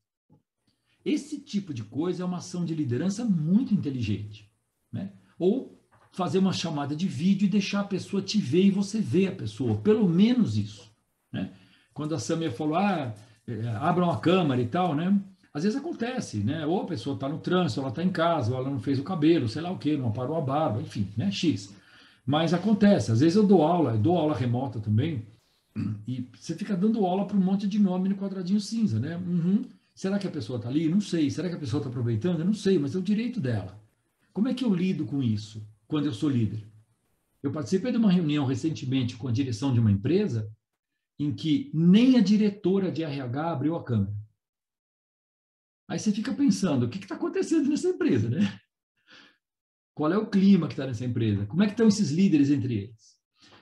Esse tipo de coisa é uma ação de liderança muito inteligente. Né? Ou fazer uma chamada de vídeo e deixar a pessoa te ver e você ver a pessoa, pelo menos isso. Né? Quando a Samia falou, ah, é, abram a câmera e tal, né? Às vezes acontece, né? Ou a pessoa está no trânsito, ela está em casa, ou ela não fez o cabelo, sei lá o quê, não parou a barba, enfim, né? X. Mas acontece, às vezes eu dou aula, eu dou aula remota também, e você fica dando aula para um monte de nome no quadradinho cinza, né? Uhum. Será que a pessoa está ali? Não sei. Será que a pessoa está aproveitando? Eu não sei, mas é o direito dela. Como é que eu lido com isso quando eu sou líder? Eu participei de uma reunião recentemente com a direção de uma empresa em que nem a diretora de RH abriu a câmera. Aí você fica pensando, o que está acontecendo nessa empresa, né? Qual é o clima que está nessa empresa? Como é que estão esses líderes entre eles?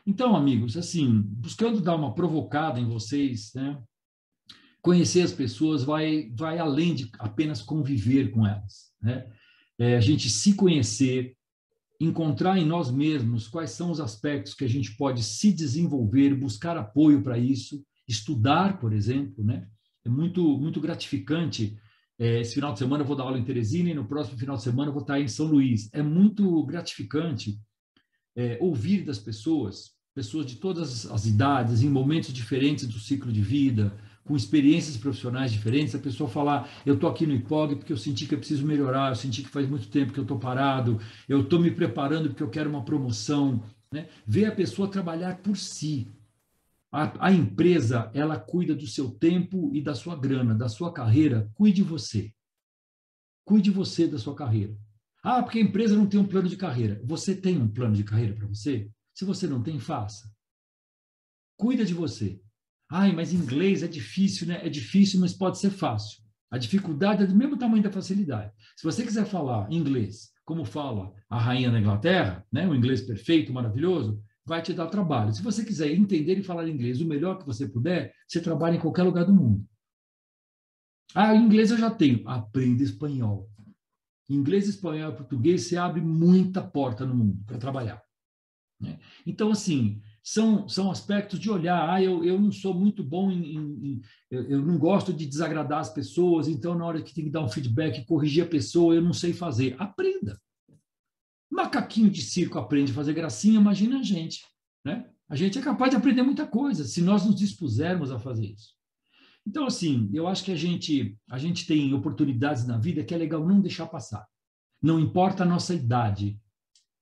Então, amigos, assim, buscando dar uma provocada em vocês, né? Conhecer as pessoas vai, vai além de apenas conviver com elas, né? É, a gente se conhecer, encontrar em nós mesmos quais são os aspectos que a gente pode se desenvolver, buscar apoio para isso, estudar, por exemplo, né? É muito, muito gratificante esse final de semana eu vou dar aula em Teresina e no próximo final de semana eu vou estar em São Luís. É muito gratificante é, ouvir das pessoas, pessoas de todas as idades, em momentos diferentes do ciclo de vida, com experiências profissionais diferentes, a pessoa falar, eu estou aqui no IPOG porque eu senti que eu preciso melhorar, eu senti que faz muito tempo que eu estou parado, eu estou me preparando porque eu quero uma promoção. Né? Ver a pessoa trabalhar por si, a, a, empresa, ela cuida do seu tempo e da sua grana, da sua carreira. Cuide você. Cuide você da sua carreira. Ah, porque a empresa não tem um plano de carreira. Você tem um plano de carreira para você? Se você não tem, faça. Cuida de você. Ai, mas inglês é difícil, né? É difícil, mas pode ser fácil. A dificuldade é do mesmo tamanho da facilidade. Se você quiser falar inglês, como fala a rainha da Inglaterra, né? O inglês perfeito, maravilhoso, vai te dar trabalho. Se você quiser entender e falar inglês o melhor que você puder, você trabalha em qualquer lugar do mundo. Ah, inglês eu já tenho. Aprenda espanhol. Inglês, espanhol e português, você abre muita porta no mundo para trabalhar. Né? Então, assim, são, são aspectos de olhar. Ah, eu, eu não sou muito bom em. em, em eu, eu, não gosto de desagradar as pessoas, então, na hora que tem que dar um feedback, corrigir a pessoa, eu não sei fazer. Aprenda. Macaquinho de circo aprende a fazer gracinha, imagina a gente. Né? A gente é capaz de aprender muita coisa se nós nos dispusermos a fazer isso. Então, assim, eu acho que a gente, a gente tem oportunidades na vida que é legal não deixar passar. Não importa a nossa idade,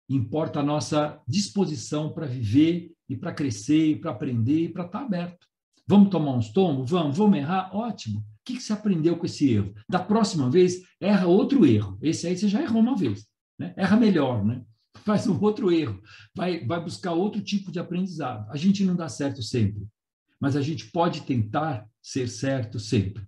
importa a nossa disposição para viver e para crescer e para aprender e para estar tá aberto. Vamos tomar uns tomos? Vamos. Vamos errar? Ótimo. O que, que você aprendeu com esse erro? Da próxima vez, erra outro erro. Esse aí você já errou uma vez. Né? Erra melhor, né? faz um outro erro, vai, vai buscar outro tipo de aprendizado. A gente não dá certo sempre, mas a gente pode tentar ser certo sempre.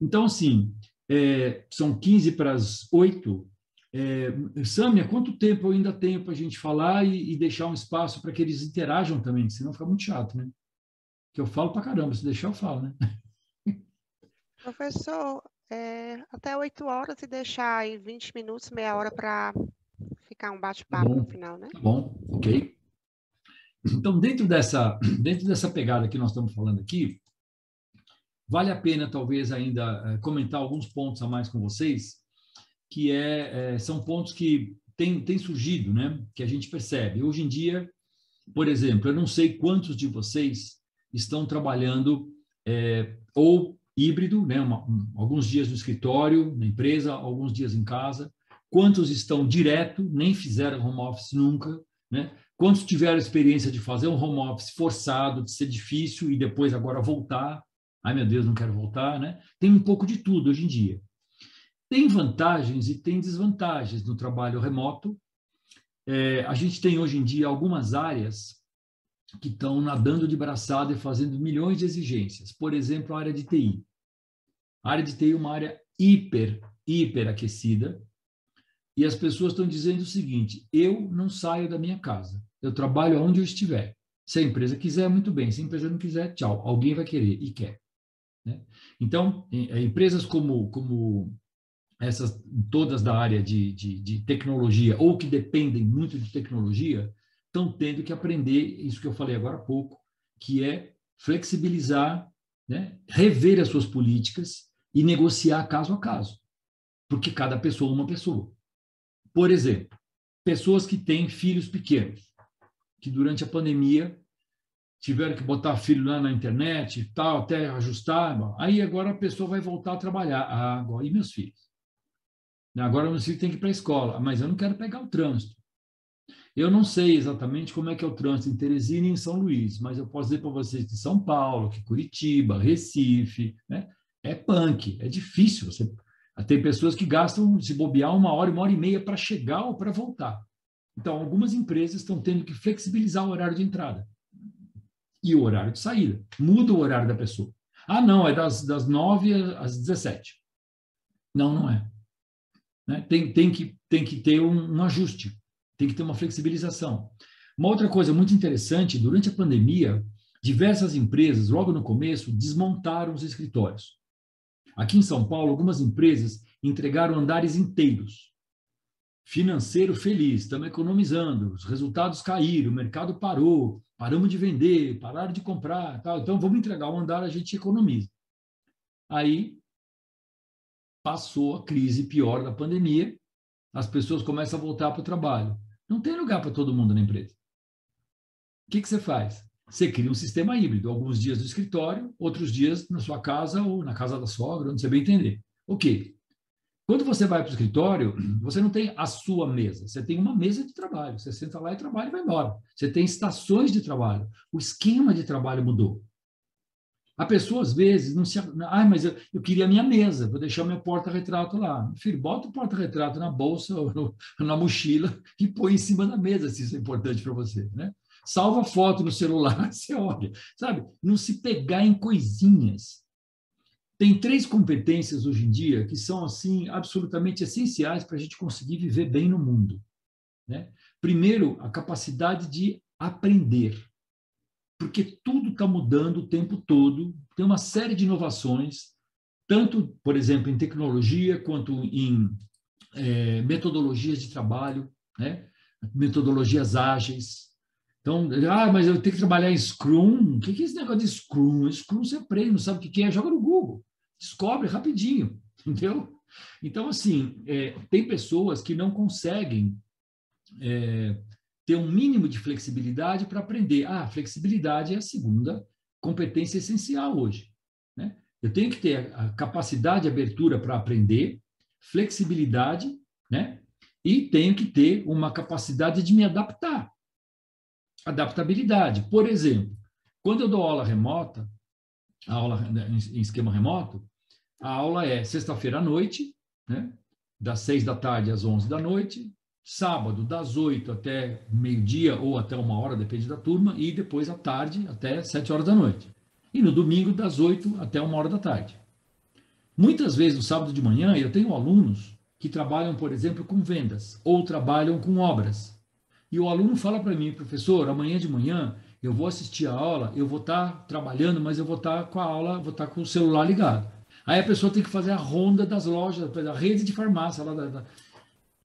Então, assim, é, são 15 para as 8. É, Sâmia, quanto tempo ainda tenho para a gente falar e, e, deixar um espaço para que eles interajam também, senão fica muito chato, né? Que eu falo para caramba, se deixar eu falo, né? Professor, é, até 8 horas e deixar aí 20 minutos, meia hora para ficar um bate-papo no final, né? Tá bom, ok. Então, dentro dessa, dentro dessa pegada que nós estamos falando aqui, vale a pena talvez ainda eh, comentar alguns pontos a mais com vocês, que é, é são pontos que têm, têm surgido, né? Que a gente percebe. Hoje em dia, por exemplo, eu não sei quantos de vocês estão trabalhando é, ou híbrido, né? Uma, um, alguns dias no escritório, na empresa, alguns dias em casa. Quantos estão direto, nem fizeram home office nunca, né? Quantos tiveram experiência de fazer um home office forçado, de ser difícil e depois agora voltar? Ai meu Deus, não quero voltar, né? Tem um pouco de tudo hoje em dia. Tem vantagens e tem desvantagens no trabalho remoto. É, a gente tem hoje em dia algumas áreas que estão nadando de braçada e fazendo milhões de exigências. Por exemplo, a área de TI. A área de TI é uma área hiper hiperaquecida e as pessoas estão dizendo o seguinte: eu não saio da minha casa, eu trabalho onde eu estiver. Se a empresa quiser, muito bem. Se a empresa não quiser, tchau. Alguém vai querer e quer. Né? Então, é, empresas como, como essas, todas da área de, de, de tecnologia ou que dependem muito de tecnologia, estão tendo que aprender isso que eu falei agora há pouco, que é flexibilizar, né? rever as suas políticas e negociar caso a caso, porque cada pessoa é uma pessoa. Por exemplo, pessoas que têm filhos pequenos, que durante a pandemia tiveram que botar filho lá na internet e tal, até ajustar. Aí agora a pessoa vai voltar a trabalhar. Ah, agora, e meus filhos? Agora meus filhos têm que ir para a escola, mas eu não quero pegar o trânsito. Eu não sei exatamente como é que é o trânsito em Teresina e em São Luís, mas eu posso dizer para vocês que São Paulo, que Curitiba, Recife, né? é punk, é difícil. Você... Tem pessoas que gastam, se bobear, uma hora, uma hora e meia para chegar ou para voltar. Então, algumas empresas estão tendo que flexibilizar o horário de entrada e o horário de saída. Muda o horário da pessoa. Ah, não, é das, das 9 às 17. Não, não é. Né? Tem, tem, que, tem que ter um, um ajuste, tem que ter uma flexibilização. Uma outra coisa muito interessante, durante a pandemia, diversas empresas, logo no começo, desmontaram os escritórios. Aqui em São Paulo, algumas empresas entregaram andares inteiros financeiro feliz, estamos economizando, os resultados caíram, o mercado parou, paramos de vender, pararam de comprar, tal. então vamos entregar o andar, a gente economiza. Aí passou a crise pior da pandemia, as pessoas começam a voltar para o trabalho. Não tem lugar para todo mundo na empresa. O que, que você faz? Você cria um sistema híbrido, alguns dias no escritório, outros dias na sua casa ou na casa da sogra, onde você bem entender. Ok, quando você vai para o escritório, você não tem a sua mesa, você tem uma mesa de trabalho. Você senta lá e trabalha e vai embora. Você tem estações de trabalho. O esquema de trabalho mudou. A pessoa, às vezes, não se. Ah, mas eu, eu queria a minha mesa, vou deixar meu porta-retrato lá. Filho, bota o porta-retrato na bolsa ou no, na mochila e põe em cima da mesa, se isso é importante para você. Né? Salva foto no celular, você olha. Sabe? Não se pegar em coisinhas tem três competências hoje em dia que são assim absolutamente essenciais para a gente conseguir viver bem no mundo. Né? Primeiro, a capacidade de aprender, porque tudo está mudando o tempo todo. Tem uma série de inovações, tanto, por exemplo, em tecnologia quanto em é, metodologias de trabalho, né? metodologias ágeis. Então, ah, mas eu tenho que trabalhar em Scrum. O que é esse negócio de Scrum? Scrum você aprende, não sabe o que é, joga no Google descobre rapidinho, entendeu? Então, assim, é, tem pessoas que não conseguem é, ter um mínimo de flexibilidade para aprender. Ah, flexibilidade é a segunda competência essencial hoje. Né? Eu tenho que ter a capacidade de abertura para aprender, flexibilidade, né? E tenho que ter uma capacidade de me adaptar. Adaptabilidade. Por exemplo, quando eu dou aula remota, aula em esquema remoto, a aula é sexta-feira à noite, né? das seis da tarde às onze da noite, sábado das oito até meio-dia ou até uma hora, depende da turma, e depois à tarde até sete horas da noite. E no domingo das oito até uma hora da tarde. Muitas vezes no sábado de manhã eu tenho alunos que trabalham, por exemplo, com vendas ou trabalham com obras. E o aluno fala para mim, professor, amanhã de manhã eu vou assistir a aula, eu vou estar tá trabalhando, mas eu vou estar tá com a aula, vou estar tá com o celular ligado. Aí a pessoa tem que fazer a ronda das lojas, da rede de farmácia. Lá da, da...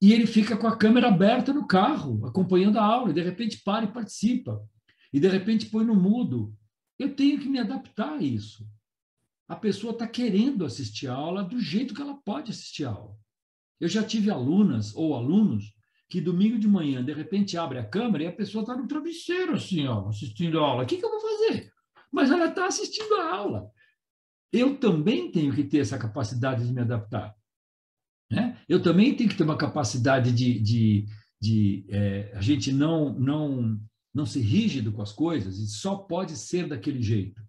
E ele fica com a câmera aberta no carro, acompanhando a aula, e de repente para e participa. E de repente põe no mudo. Eu tenho que me adaptar a isso. A pessoa está querendo assistir a aula do jeito que ela pode assistir a aula. Eu já tive alunas ou alunos que domingo de manhã, de repente, abre a câmera e a pessoa está no travesseiro, assim, ó, assistindo a aula. O que, que eu vou fazer? Mas ela está assistindo a aula eu também tenho que ter essa capacidade de me adaptar. Né? Eu também tenho que ter uma capacidade de, de, de é, a gente não, não, não ser rígido com as coisas e só pode ser daquele jeito.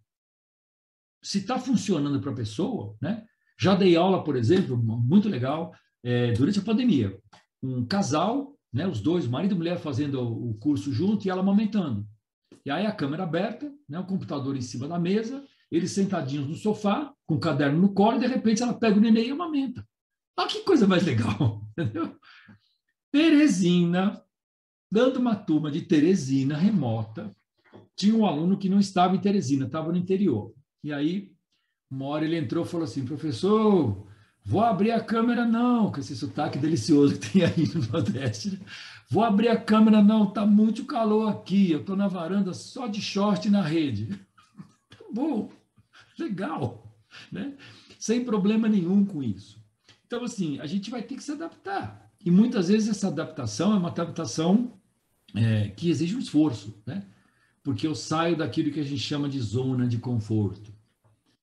Se está funcionando para a pessoa, né? já dei aula, por exemplo, muito legal, é, durante a pandemia. Um casal, né, os dois, marido e mulher, fazendo o curso junto e ela amamentando. E aí a câmera aberta, né, o computador em cima da mesa, eles sentadinhos no sofá, com o caderno no colo, e de repente ela pega o neném e amamenta. Olha que coisa mais legal, entendeu? Teresina, dando uma turma de Teresina remota, tinha um aluno que não estava em Teresina, estava no interior. E aí, uma hora ele entrou e falou assim, professor, vou abrir a câmera não, com esse sotaque delicioso que tem aí no Nordeste. Né? Vou abrir a câmera não, tá muito calor aqui, eu estou na varanda só de short na rede. Tá bom, legal, né? Sem problema nenhum com isso. Então, assim, a gente vai ter que se adaptar. E muitas vezes essa adaptação é uma adaptação é, que exige um esforço, né? Porque eu saio daquilo que a gente chama de zona de conforto,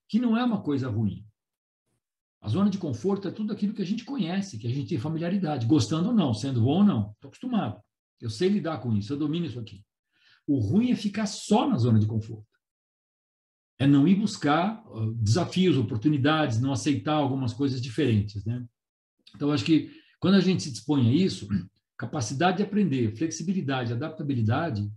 que não é uma coisa ruim. A zona de conforto é tudo aquilo que a gente conhece, que a gente tem familiaridade, gostando ou não, sendo bom ou não. Estou acostumado. Eu sei lidar com isso, eu domino isso aqui. O ruim é ficar só na zona de conforto. É não ir buscar desafios, oportunidades, não aceitar algumas coisas diferentes, né? Então, acho que quando a gente se dispõe a isso, capacidade de aprender, flexibilidade, adaptabilidade,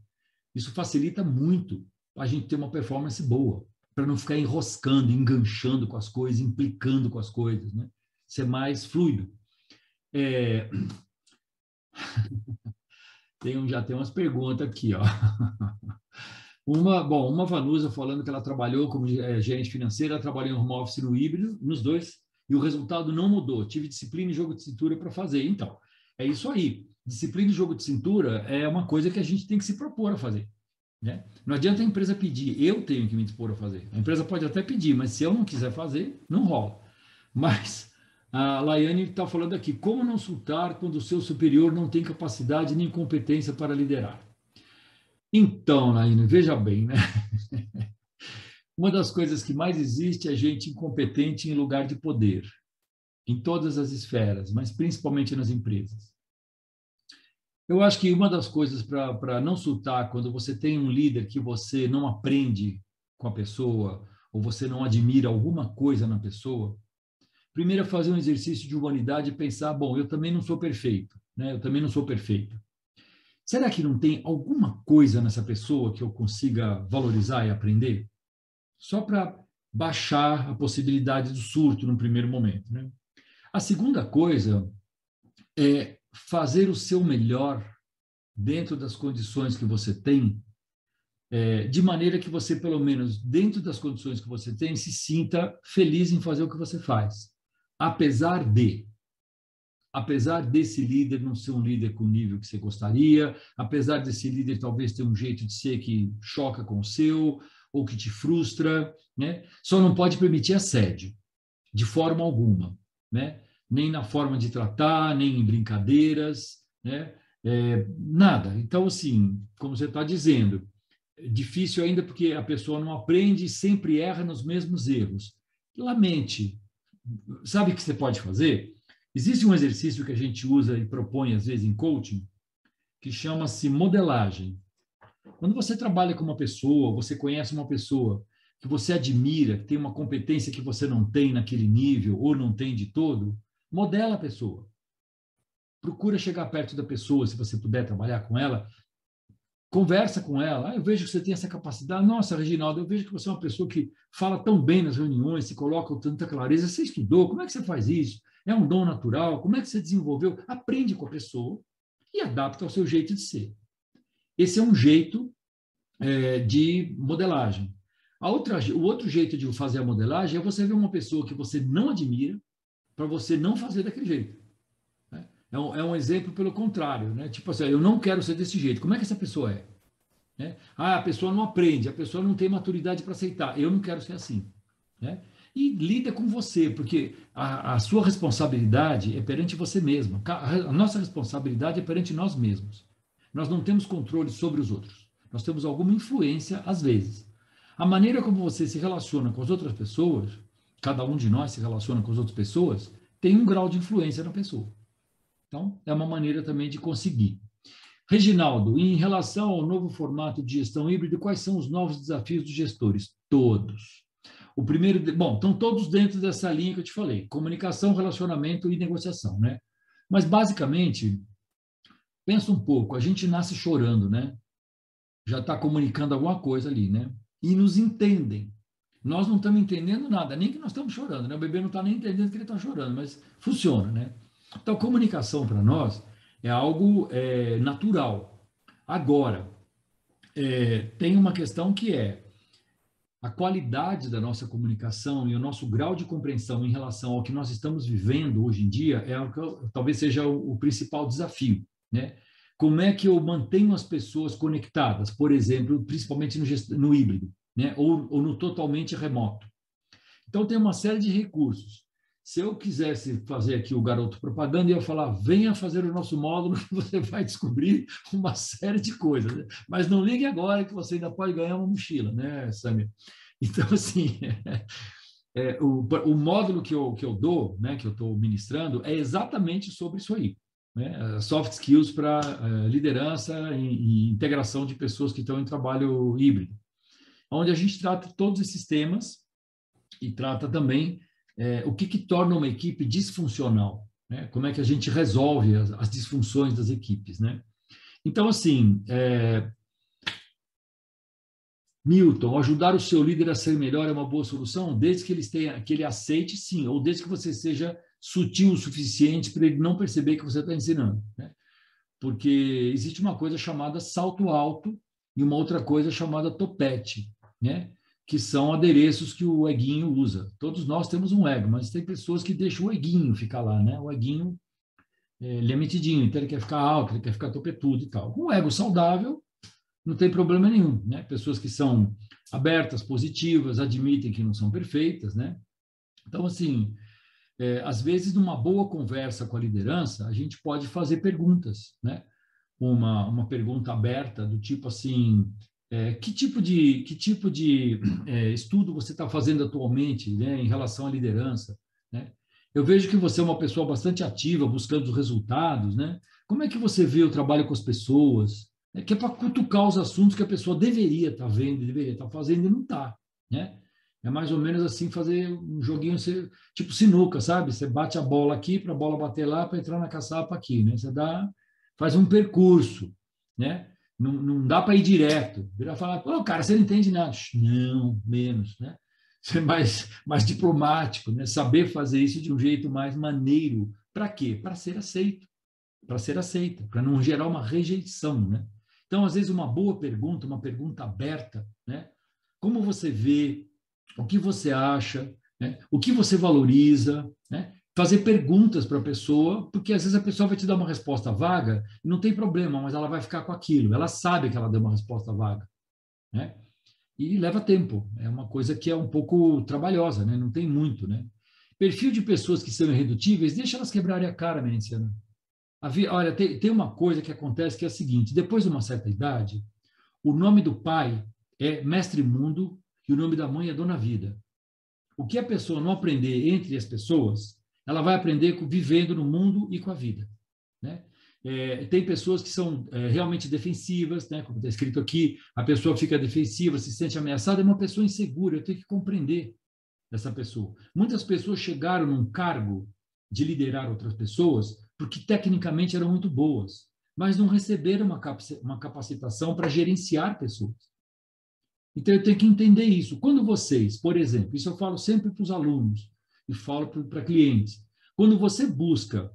isso facilita muito a gente ter uma performance boa, para não ficar enroscando, enganchando com as coisas, implicando com as coisas, né? Ser mais fluido. É... tem um, já tem umas perguntas aqui, ó. Uma, bom, uma Vanusa falando que ela trabalhou como é, gerente financeira, trabalhou em home office no híbrido, nos dois, e o resultado não mudou. Tive disciplina e jogo de cintura para fazer. Então, é isso aí disciplina e jogo de cintura é uma coisa que a gente tem que se propor a fazer. Né? Não adianta a empresa pedir, eu tenho que me dispor a fazer. A empresa pode até pedir, mas se eu não quiser fazer, não rola. Mas a Laiane está falando aqui, como não soltar quando o seu superior não tem capacidade nem competência para liderar? Então, Laiane, veja bem, né? Uma das coisas que mais existe é gente incompetente em lugar de poder, em todas as esferas, mas principalmente nas empresas. Eu acho que uma das coisas para não surtar, quando você tem um líder que você não aprende com a pessoa, ou você não admira alguma coisa na pessoa, primeiro é fazer um exercício de humanidade e pensar: bom, eu também não sou perfeito, né? eu também não sou perfeito. Será que não tem alguma coisa nessa pessoa que eu consiga valorizar e aprender? Só para baixar a possibilidade do surto no primeiro momento. Né? A segunda coisa é fazer o seu melhor dentro das condições que você tem, é, de maneira que você, pelo menos dentro das condições que você tem, se sinta feliz em fazer o que você faz. Apesar de. Apesar desse líder não ser um líder com o nível que você gostaria, apesar desse líder talvez ter um jeito de ser que choca com o seu, ou que te frustra, né? Só não pode permitir assédio, de forma alguma, né? nem na forma de tratar, nem em brincadeiras, né? É, nada. Então, assim, como você está dizendo, difícil ainda porque a pessoa não aprende e sempre erra nos mesmos erros. Lamente. Sabe o que você pode fazer? Existe um exercício que a gente usa e propõe às vezes em coaching, que chama-se modelagem. Quando você trabalha com uma pessoa, você conhece uma pessoa que você admira, que tem uma competência que você não tem naquele nível ou não tem de todo, Modela a pessoa. Procura chegar perto da pessoa, se você puder trabalhar com ela. Conversa com ela. Ah, eu vejo que você tem essa capacidade. Nossa, Reginaldo, eu vejo que você é uma pessoa que fala tão bem nas reuniões, se coloca com tanta clareza. Você estudou? Como é que você faz isso? É um dom natural? Como é que você desenvolveu? Aprende com a pessoa e adapta ao seu jeito de ser. Esse é um jeito é, de modelagem. A outra, o outro jeito de fazer a modelagem é você ver uma pessoa que você não admira, para você não fazer daquele jeito. Né? É, um, é um, exemplo pelo contrário, né? Tipo assim, eu não quero ser desse jeito. Como é que essa pessoa é? Né? Ah, a pessoa não aprende, a pessoa não tem maturidade para aceitar. Eu não quero ser assim. Né? E lida com você, porque a, a, sua responsabilidade é perante você mesmo. A nossa responsabilidade é perante nós mesmos. Nós não temos controle sobre os outros. Nós temos alguma influência às vezes. A maneira como você se relaciona com as outras pessoas cada um de nós se relaciona com as outras pessoas, tem um grau de influência na pessoa. Então, é uma maneira também de conseguir. Reginaldo, em relação ao novo formato de gestão híbrida, quais são os novos desafios dos gestores? Todos. O primeiro, bom, estão todos dentro dessa linha que eu te falei: comunicação, relacionamento e negociação, né? Mas basicamente, pensa um pouco, a gente nasce chorando, né? Já está comunicando alguma coisa ali, né? E nos entendem. Nós não estamos entendendo nada, nem que nós estamos chorando, né? O bebê não está nem entendendo que ele está chorando, mas funciona, né? Então, comunicação para nós é algo é, natural. Agora, é, tem uma questão que é a qualidade da nossa comunicação e o nosso grau de compreensão em relação ao que nós estamos vivendo hoje em dia é o que talvez seja o, o principal desafio, né? Como é que eu mantenho as pessoas conectadas, por exemplo, principalmente no, no híbrido, né? Ou, ou no totalmente remoto. Então tem uma série de recursos. Se eu quisesse fazer aqui o garoto propaganda, eu ia falar: venha fazer o nosso módulo, você vai descobrir uma série de coisas. Né? Mas não ligue agora, que você ainda pode ganhar uma mochila, né, Samir? Então, assim, é, o, o módulo que eu, que eu dou, né, que eu estou ministrando, é exatamente sobre isso aí. Né? Soft skills para uh, liderança e, e integração de pessoas que estão em trabalho híbrido. Onde a gente trata todos esses temas e trata também é, o que, que, torna uma equipe disfuncional, né? como é que a gente resolve as, as disfunções das equipes. Né? Então, assim, é... Milton, ajudar o seu líder a ser melhor é uma boa solução, desde que ele, tenha, que ele aceite, sim, ou desde que você seja sutil o suficiente para ele não perceber que você está ensinando. Né? Porque existe uma coisa chamada salto alto e uma outra coisa chamada topete. Né? Que são adereços que o eguinho usa. Todos nós temos um ego, mas tem pessoas que deixam o eguinho ficar lá, né? O eguinho, é metidinho, então ele quer ficar alto, ele quer ficar topetudo e tal. Um ego saudável, não tem problema nenhum, né? Pessoas que são abertas, positivas, admitem que não são perfeitas, né? Então, assim, é, às vezes, numa boa conversa com a liderança, a gente pode fazer perguntas, né? Uma, uma pergunta aberta do tipo assim, é, que tipo de, que tipo de é, estudo você está fazendo atualmente né, em relação à liderança? Né? Eu vejo que você é uma pessoa bastante ativa, buscando os resultados. Né? Como é que você vê o trabalho com as pessoas? É que é para cutucar os assuntos que a pessoa deveria estar tá vendo, deveria estar tá fazendo e não está. Né? É mais ou menos assim fazer um joguinho tipo sinuca, sabe? Você bate a bola aqui para a bola bater lá para entrar na caçapa aqui, né? Você dá, faz um percurso, né? Não, não dá para ir direto. Virar falar, oh, cara, você não entende nada. Não, menos, né? Ser mais, mais diplomático, né? Saber fazer isso de um jeito mais maneiro. Para quê? Para ser aceito. Para ser aceita, para não gerar uma rejeição, né? Então, às vezes, uma boa pergunta, uma pergunta aberta, né? Como você vê? O que você acha? Né? O que você valoriza? Né? Fazer perguntas para a pessoa, porque às vezes a pessoa vai te dar uma resposta vaga, não tem problema, mas ela vai ficar com aquilo. Ela sabe que ela deu uma resposta vaga, né? E leva tempo. É uma coisa que é um pouco trabalhosa, né? Não tem muito, né? Perfil de pessoas que são irredutíveis, deixa elas quebrarem a cara, Menciana. Olha, tem, tem uma coisa que acontece que é a seguinte: depois de uma certa idade, o nome do pai é Mestre Mundo e o nome da mãe é Dona Vida. O que a pessoa não aprender entre as pessoas, ela vai aprender vivendo no mundo e com a vida. Né? É, tem pessoas que são é, realmente defensivas, né? como está escrito aqui, a pessoa fica defensiva, se sente ameaçada, é uma pessoa insegura, eu tenho que compreender essa pessoa. Muitas pessoas chegaram num cargo de liderar outras pessoas porque tecnicamente eram muito boas, mas não receberam uma, uma capacitação para gerenciar pessoas. Então eu tenho que entender isso. Quando vocês, por exemplo, isso eu falo sempre para os alunos, e falo para clientes. Quando você busca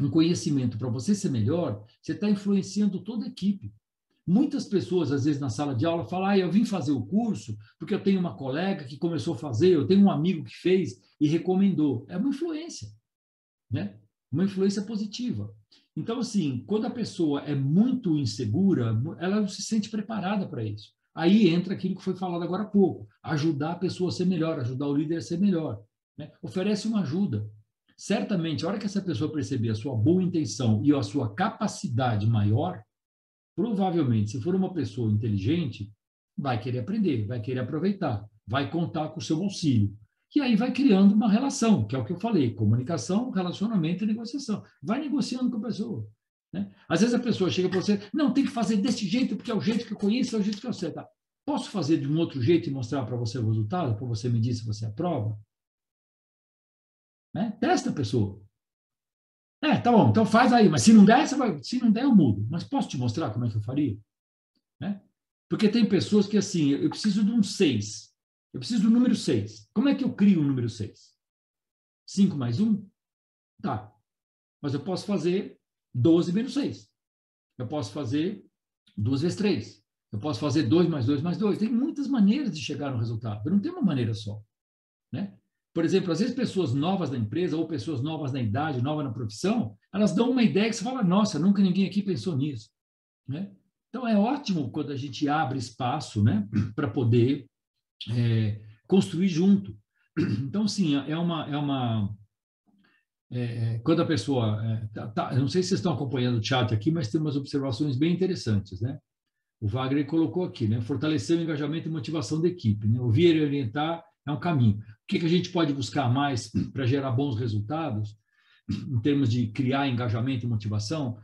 um conhecimento para você ser melhor, você está influenciando toda a equipe. Muitas pessoas, às vezes, na sala de aula, falam: ah, eu vim fazer o curso porque eu tenho uma colega que começou a fazer, eu tenho um amigo que fez e recomendou. É uma influência, né? Uma influência positiva. Então, assim, quando a pessoa é muito insegura, ela não se sente preparada para isso. Aí entra aquilo que foi falado agora há pouco: ajudar a pessoa a ser melhor, ajudar o líder a ser melhor. Né? Oferece uma ajuda. Certamente, a hora que essa pessoa perceber a sua boa intenção e a sua capacidade maior, provavelmente, se for uma pessoa inteligente, vai querer aprender, vai querer aproveitar, vai contar com o seu auxílio. E aí vai criando uma relação, que é o que eu falei: comunicação, relacionamento e negociação. Vai negociando com a pessoa. Né? Às vezes a pessoa chega para você, não, tem que fazer desse jeito, porque é o jeito que eu conheço, é o jeito que eu sei. Tá? Posso fazer de um outro jeito e mostrar para você o resultado, para você medir se você aprova? Né? Testa a pessoa. É, tá bom, então faz aí, mas se não der, vai, se não der, eu mudo. Mas posso te mostrar como é que eu faria? Né? Porque tem pessoas que, assim, eu preciso de um seis. Eu preciso do número 6. Como é que eu crio o número 6? 5 mais 1? Tá. Mas eu posso fazer 12 menos 6. Eu posso fazer 2 vezes 3. Eu posso fazer 2 mais 2 mais 2. Tem muitas maneiras de chegar no resultado. Eu não tenho uma maneira só. Né? Por exemplo, às vezes pessoas novas na empresa ou pessoas novas na idade, novas na profissão, elas dão uma ideia que você fala, nossa, nunca ninguém aqui pensou nisso. Né? Então, é ótimo quando a gente abre espaço né, para poder é, construir junto. Então, sim, é uma... É uma é, é, quando a pessoa... É, tá, tá, eu não sei se vocês estão acompanhando o chat aqui, mas tem umas observações bem interessantes, né? O Wagner colocou aqui, né? Fortalecer o engajamento e motivação da equipe. Né? Ouvir e orientar é um caminho. O que, que a gente pode buscar mais para gerar bons resultados, em termos de criar engajamento e motivação?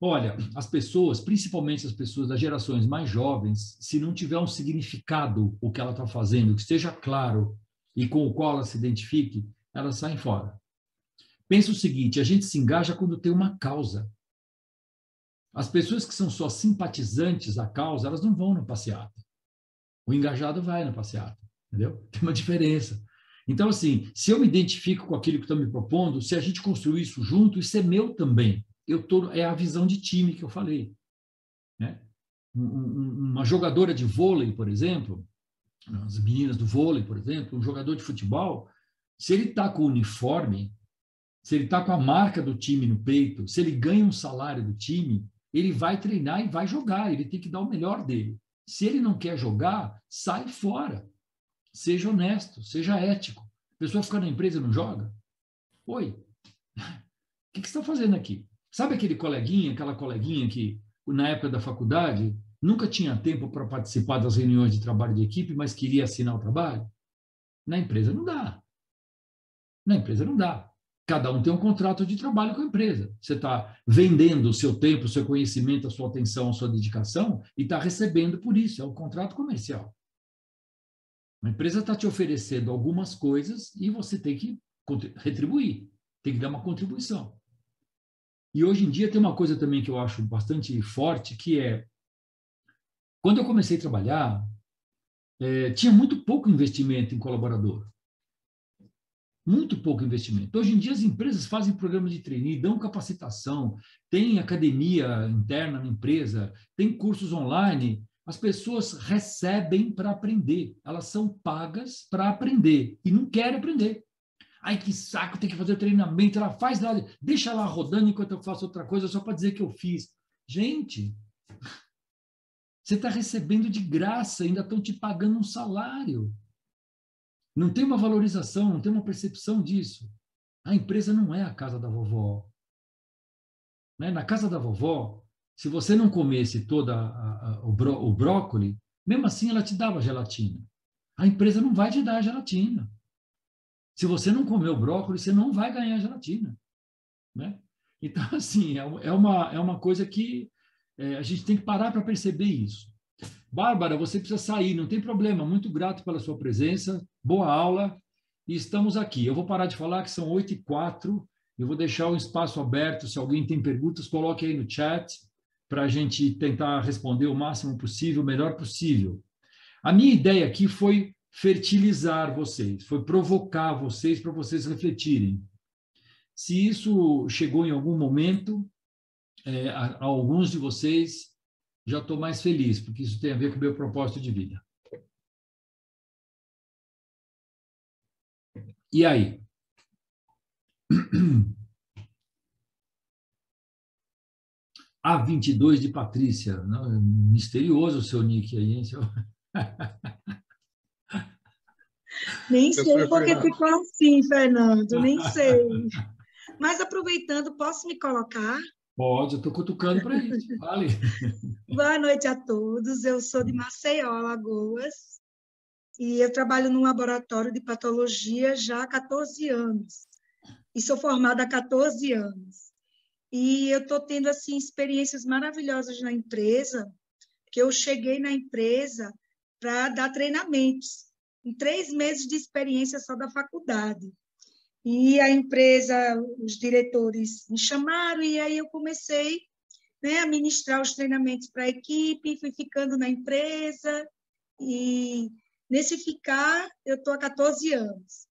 Olha, as pessoas, principalmente as pessoas das gerações mais jovens, se não tiver um significado o que ela está fazendo, que esteja claro e com o qual ela se identifique, elas saem fora. Pensa o seguinte: a gente se engaja quando tem uma causa. As pessoas que são só simpatizantes da causa, elas não vão no passeata. O engajado vai no passeata, entendeu? Tem uma diferença. Então, assim, se eu me identifico com aquilo que estão me propondo, se a gente construir isso junto, isso é meu também eu tô, é a visão de time que eu falei. Né? Uma jogadora de vôlei, por exemplo, as meninas do vôlei, por exemplo, um jogador de futebol, se ele está com o uniforme, se ele está com a marca do time no peito, se ele ganha um salário do time, ele vai treinar e vai jogar, ele tem que dar o melhor dele. Se ele não quer jogar, sai fora. Seja honesto, seja ético. A pessoa fica na empresa e não joga? Oi, o que, que você está fazendo aqui? Sabe aquele coleguinha, aquela coleguinha que, na época da faculdade, nunca tinha tempo para participar das reuniões de trabalho de equipe, mas queria assinar o trabalho? Na empresa não dá. Na empresa não dá. Cada um tem um contrato de trabalho com a empresa. Você está vendendo o seu tempo, o seu conhecimento, a sua atenção, a sua dedicação e está recebendo por isso. É um contrato comercial. A empresa está te oferecendo algumas coisas e você tem que retribuir, tem que dar uma contribuição. E hoje em dia tem uma coisa também que eu acho bastante forte, que é quando eu comecei a trabalhar, é, tinha muito pouco investimento em colaborador. Muito pouco investimento. Hoje em dia as empresas fazem programas de trainee, dão capacitação, tem academia interna na empresa, tem cursos online. As pessoas recebem para aprender, elas são pagas para aprender e não querem aprender. Ai, que saco, tem que fazer treinamento. Ela faz lá, deixa lá rodando enquanto eu faço outra coisa só para dizer que eu fiz. Gente, você está recebendo de graça, ainda estão te pagando um salário. Não tem uma valorização, não tem uma percepção disso. A empresa não é a casa da vovó. Né? Na casa da vovó, se você não comesse a, o, bró, o brócoli, mesmo assim ela te dava gelatina. A empresa não vai te dar gelatina. Se você não comeu brócolis, você não vai ganhar gelatina. Né? Então, assim, é, é uma, é uma coisa que é, a gente tem que parar para perceber isso. Bárbara, você precisa sair, não tem problema. Muito grato pela sua presença. Boa aula. E estamos aqui. Eu vou parar de falar que são 8 e 4. Eu vou deixar o espaço aberto. Se alguém tem perguntas, coloque aí no chat para a gente tentar responder o máximo possível, o melhor possível. A minha ideia aqui foi fertilizar vocês, foi provocar vocês para vocês refletirem. Se isso chegou em algum momento, é, a, a alguns de vocês, já estou mais feliz, porque isso tem a ver com o meu propósito de vida. E aí? A22 de Patrícia. Não, misterioso o seu nick aí, hein? Seu... Nem sei porque ficou assim, Fernando, nem sei. Mas aproveitando, posso me colocar? Pode, eu estou cutucando para isso. Vale. Boa noite a todos. Eu sou de Maceió, Alagoas, e eu trabalho num laboratório de patologia já há 14 anos. E sou formada há 14 anos. E eu estou tendo assim experiências maravilhosas na empresa, que eu cheguei na empresa para dar treinamentos em três meses de experiência só da faculdade. E a empresa, os diretores me chamaram e aí eu comecei né, a ministrar os treinamentos para a equipe, fui ficando na empresa e Nesse ficar, eu estou há 14 anos.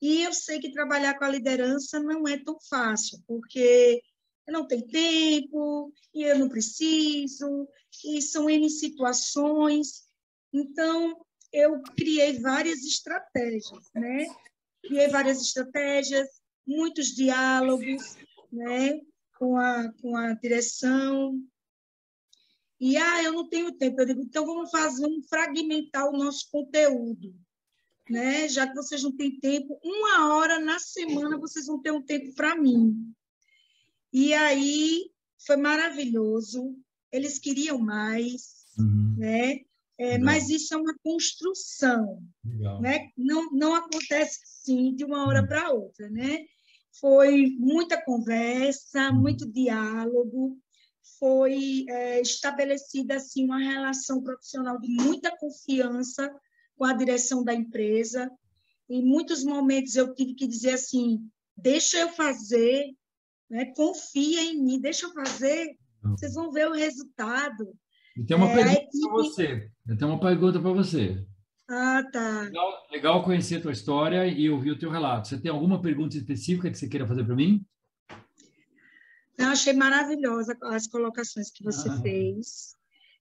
E eu sei que trabalhar com a liderança não é tão fácil, porque não tenho tempo, e eu não preciso, e são N situações. Então, eu criei várias estratégias, né? Criei várias estratégias, muitos diálogos, né? Com a, com a direção. E, ah, eu não tenho tempo. Eu digo, então vamos fazer, vamos fragmentar o nosso conteúdo né? Já que vocês não têm tempo, uma hora na semana vocês vão ter um tempo para mim. E aí foi maravilhoso. Eles queriam mais, uhum. né? É, mas isso é uma construção, Legal. né? Não, não acontece sim de uma hora uhum. para outra, né? Foi muita conversa, uhum. muito diálogo, foi é, estabelecida assim uma relação profissional de muita confiança com a direção da empresa. Em muitos momentos eu tive que dizer assim: deixa eu fazer, né? confia em mim, deixa eu fazer, vocês vão ver o resultado. E tem uma é, pergunta equipe... para você. Eu tenho uma pergunta para você. Ah, tá. Legal, legal, conhecer a tua história e ouvir o teu relato. Você tem alguma pergunta específica que você queira fazer para mim? Eu achei maravilhosa as colocações que você ah, fez.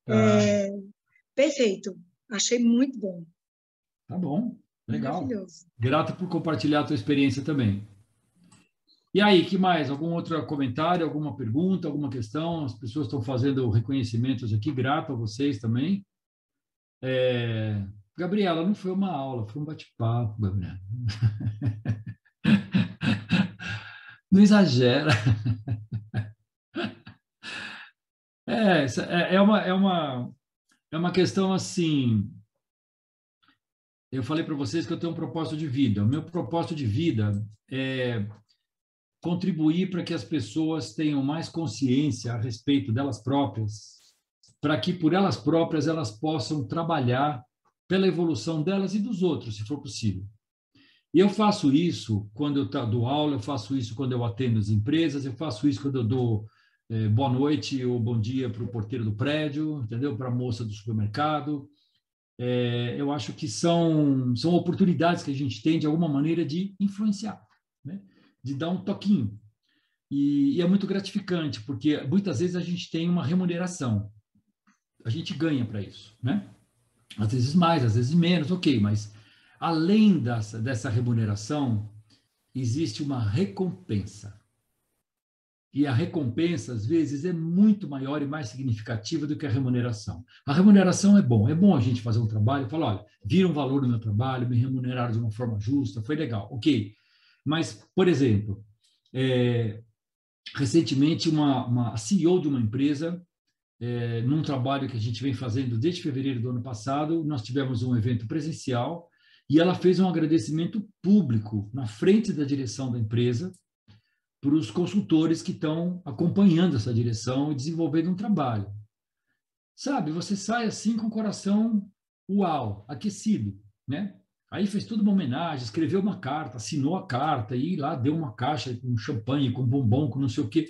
Tá. É, perfeito. Achei muito bom. Tá bom, legal. Grato por compartilhar a tua experiência também. E aí, que mais? Algum outro comentário, alguma pergunta, alguma questão? As pessoas estão fazendo reconhecimentos aqui, grato a vocês também. É... Gabriela, não foi uma aula, foi um bate-papo, Gabriela. Não exagera. É, é, é, uma, é, uma, é uma questão assim eu falei para vocês que eu tenho um propósito de vida. O meu propósito de vida é contribuir para que as pessoas tenham mais consciência a respeito delas próprias, para que por elas próprias elas possam trabalhar pela evolução delas e dos outros, se for possível. E eu faço isso quando eu dou aula, eu faço isso quando eu atendo as empresas, eu faço isso quando eu dou é, boa noite ou bom dia para o porteiro do prédio, entendeu? Para a moça do supermercado é, eu acho que são, são oportunidades que a gente tem, de alguma maneira, de influenciar, né? De dar um toquinho. E, e, é muito gratificante, porque muitas vezes a gente tem uma remuneração. A gente ganha para isso, né? Às vezes mais, às vezes menos, ok, mas além dessa, dessa remuneração, existe uma recompensa. E a recompensa, às vezes, é muito maior e mais significativa do que a remuneração. A remuneração é bom, é bom a gente fazer um trabalho e falar: olha, viram valor no meu trabalho, me remuneraram de uma forma justa, foi legal, ok. Mas, por exemplo, é, recentemente, uma, uma CEO de uma empresa, é, num trabalho que a gente vem fazendo desde fevereiro do ano passado, nós tivemos um evento presencial e ela fez um agradecimento público na frente da direção da empresa para os consultores que estão acompanhando essa direção e desenvolvendo um trabalho. Sabe, você sai assim com o coração uau, aquecido, né? Aí fez tudo uma homenagem, escreveu uma carta, assinou a carta e lá deu uma caixa com champanhe, com bombom, com não sei o quê.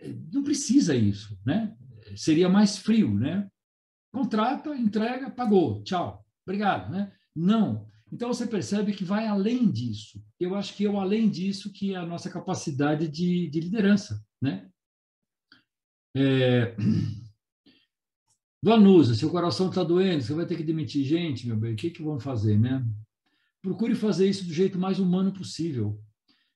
É, não precisa isso, né? Seria mais frio, né? Contrata, entrega, pagou, tchau, obrigado, né? Não, então você percebe que vai além disso. Eu acho que é o além disso que é a nossa capacidade de, de liderança, né? É... Vanusa, seu coração está doendo, você vai ter que demitir gente, meu bem, o que, que vão fazer, né? Procure fazer isso do jeito mais humano possível,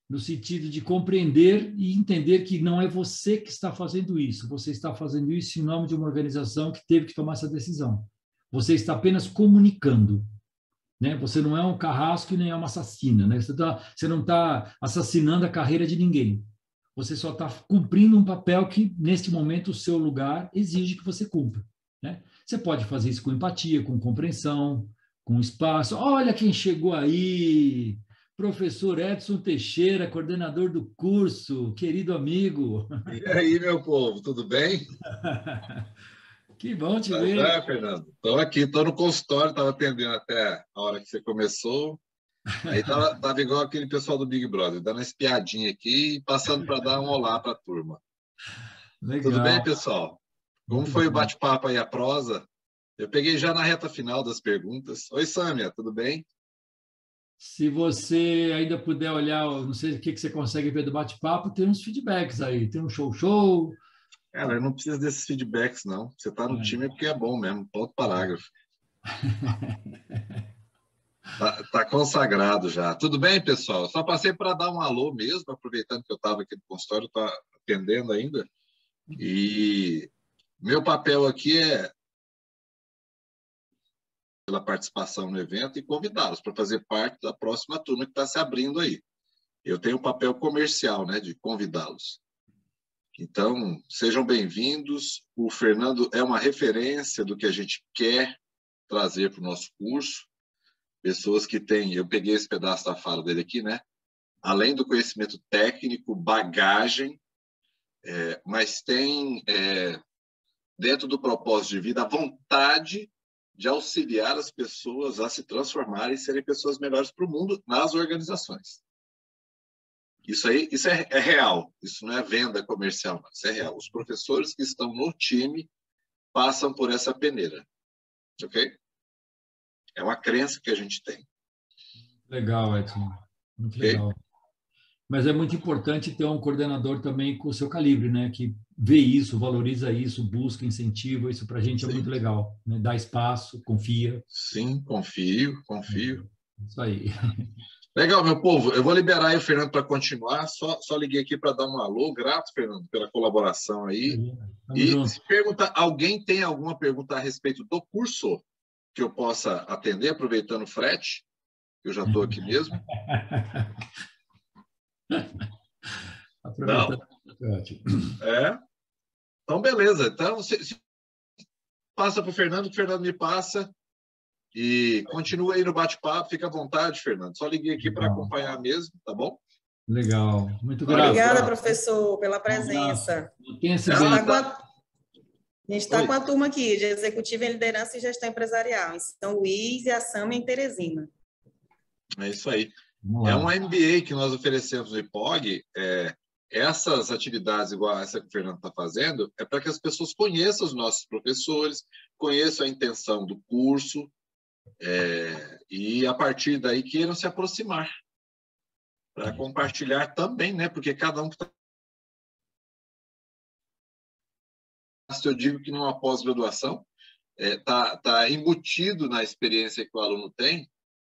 no sentido de compreender e entender que não é você que está fazendo isso, você está fazendo isso em nome de uma organização que teve que tomar essa decisão. Você está apenas comunicando. Né? Você não é um carrasco e nem é uma assassina. Né? Você, tá, você não está assassinando a carreira de ninguém. Você só está cumprindo um papel que, neste momento, o seu lugar exige que você cumpra. Né? Você pode fazer isso com empatia, com compreensão, com espaço. Olha quem chegou aí! Professor Edson Teixeira, coordenador do curso, querido amigo. E aí, meu povo, tudo bem? Que bom te ver. É, Fernando. Estou aqui, estou no consultório, estava atendendo até a hora que você começou. Aí estava tava igual aquele pessoal do Big Brother, dando uma espiadinha aqui e passando para dar um olá para a turma. Legal. Tudo bem, pessoal? Como foi o bate-papo aí, a prosa? Eu peguei já na reta final das perguntas. Oi, Sâmia, tudo bem? Se você ainda puder olhar, não sei o que você consegue ver do bate-papo, tem uns feedbacks aí. Tem um show-show. Cara, eu não preciso desses feedbacks, não. Você está no é. time porque é bom mesmo. Ponto parágrafo. tá, tá, consagrado já. Tudo bem, pessoal? Só passei para dar um alô mesmo, aproveitando que eu estava aqui no consultório, estou atendendo ainda. E meu papel aqui é pela participação no evento e convidá-los para fazer parte da próxima turma que está se abrindo aí. Eu tenho o papel comercial, né, de convidá-los. Então, sejam bem-vindos. O Fernando é uma referência do que a gente quer trazer para o nosso curso. Pessoas que têm, eu peguei esse pedaço da fala dele aqui, né? Além do conhecimento técnico, bagagem, é, mas tem, é, dentro do propósito de vida, a vontade de auxiliar as pessoas a se transformarem e serem pessoas melhores para o mundo nas organizações. Isso aí, isso é, é, real. Isso não é venda comercial, não. Isso é real. Os professores que estão no time passam por essa peneira, ok? É uma crença que a gente tem. Legal, Edson. Muito okay? legal. Mas é muito importante ter um coordenador também com o seu calibre, né? Que vê isso, valoriza isso, busca, incentiva. Isso para a gente é Sim. é muito legal. Né? Dá espaço, confia. Sim, confio, confio. É, isso aí. Legal, meu povo. Eu vou liberar aí o Fernando para continuar. Só, só liguei aqui para dar um alô. Grato, Fernando, pela colaboração aí. e junto. se pergunta, alguém tem alguma pergunta a respeito do curso que eu possa atender, aproveitando o frete? Eu já estou aqui mesmo. Não. É. Então, beleza. Então, se, se passa para o Fernando, que o Fernando me passa. E continua aí no bate-papo, fica à vontade, Fernando. Só liguei aqui para acompanhar mesmo, tá bom? Legal, muito obrigado. Obrigada, professor, pela presença. A gente está com a turma aqui de Executiva em Liderança e Gestão Empresarial, em São Luís e a Sama em Teresina. É isso aí. É um MBA que nós oferecemos no IPOG. É, essas atividades, igual essa que o Fernando está fazendo, é para que as pessoas conheçam os nossos professores, conheçam a intenção do curso é, e, a partir daí, queiram se aproximar para compartilhar também, né? Porque cada um que está. Eu digo que numa pós-graduação está é, tá, tá embutido na experiência que o aluno tem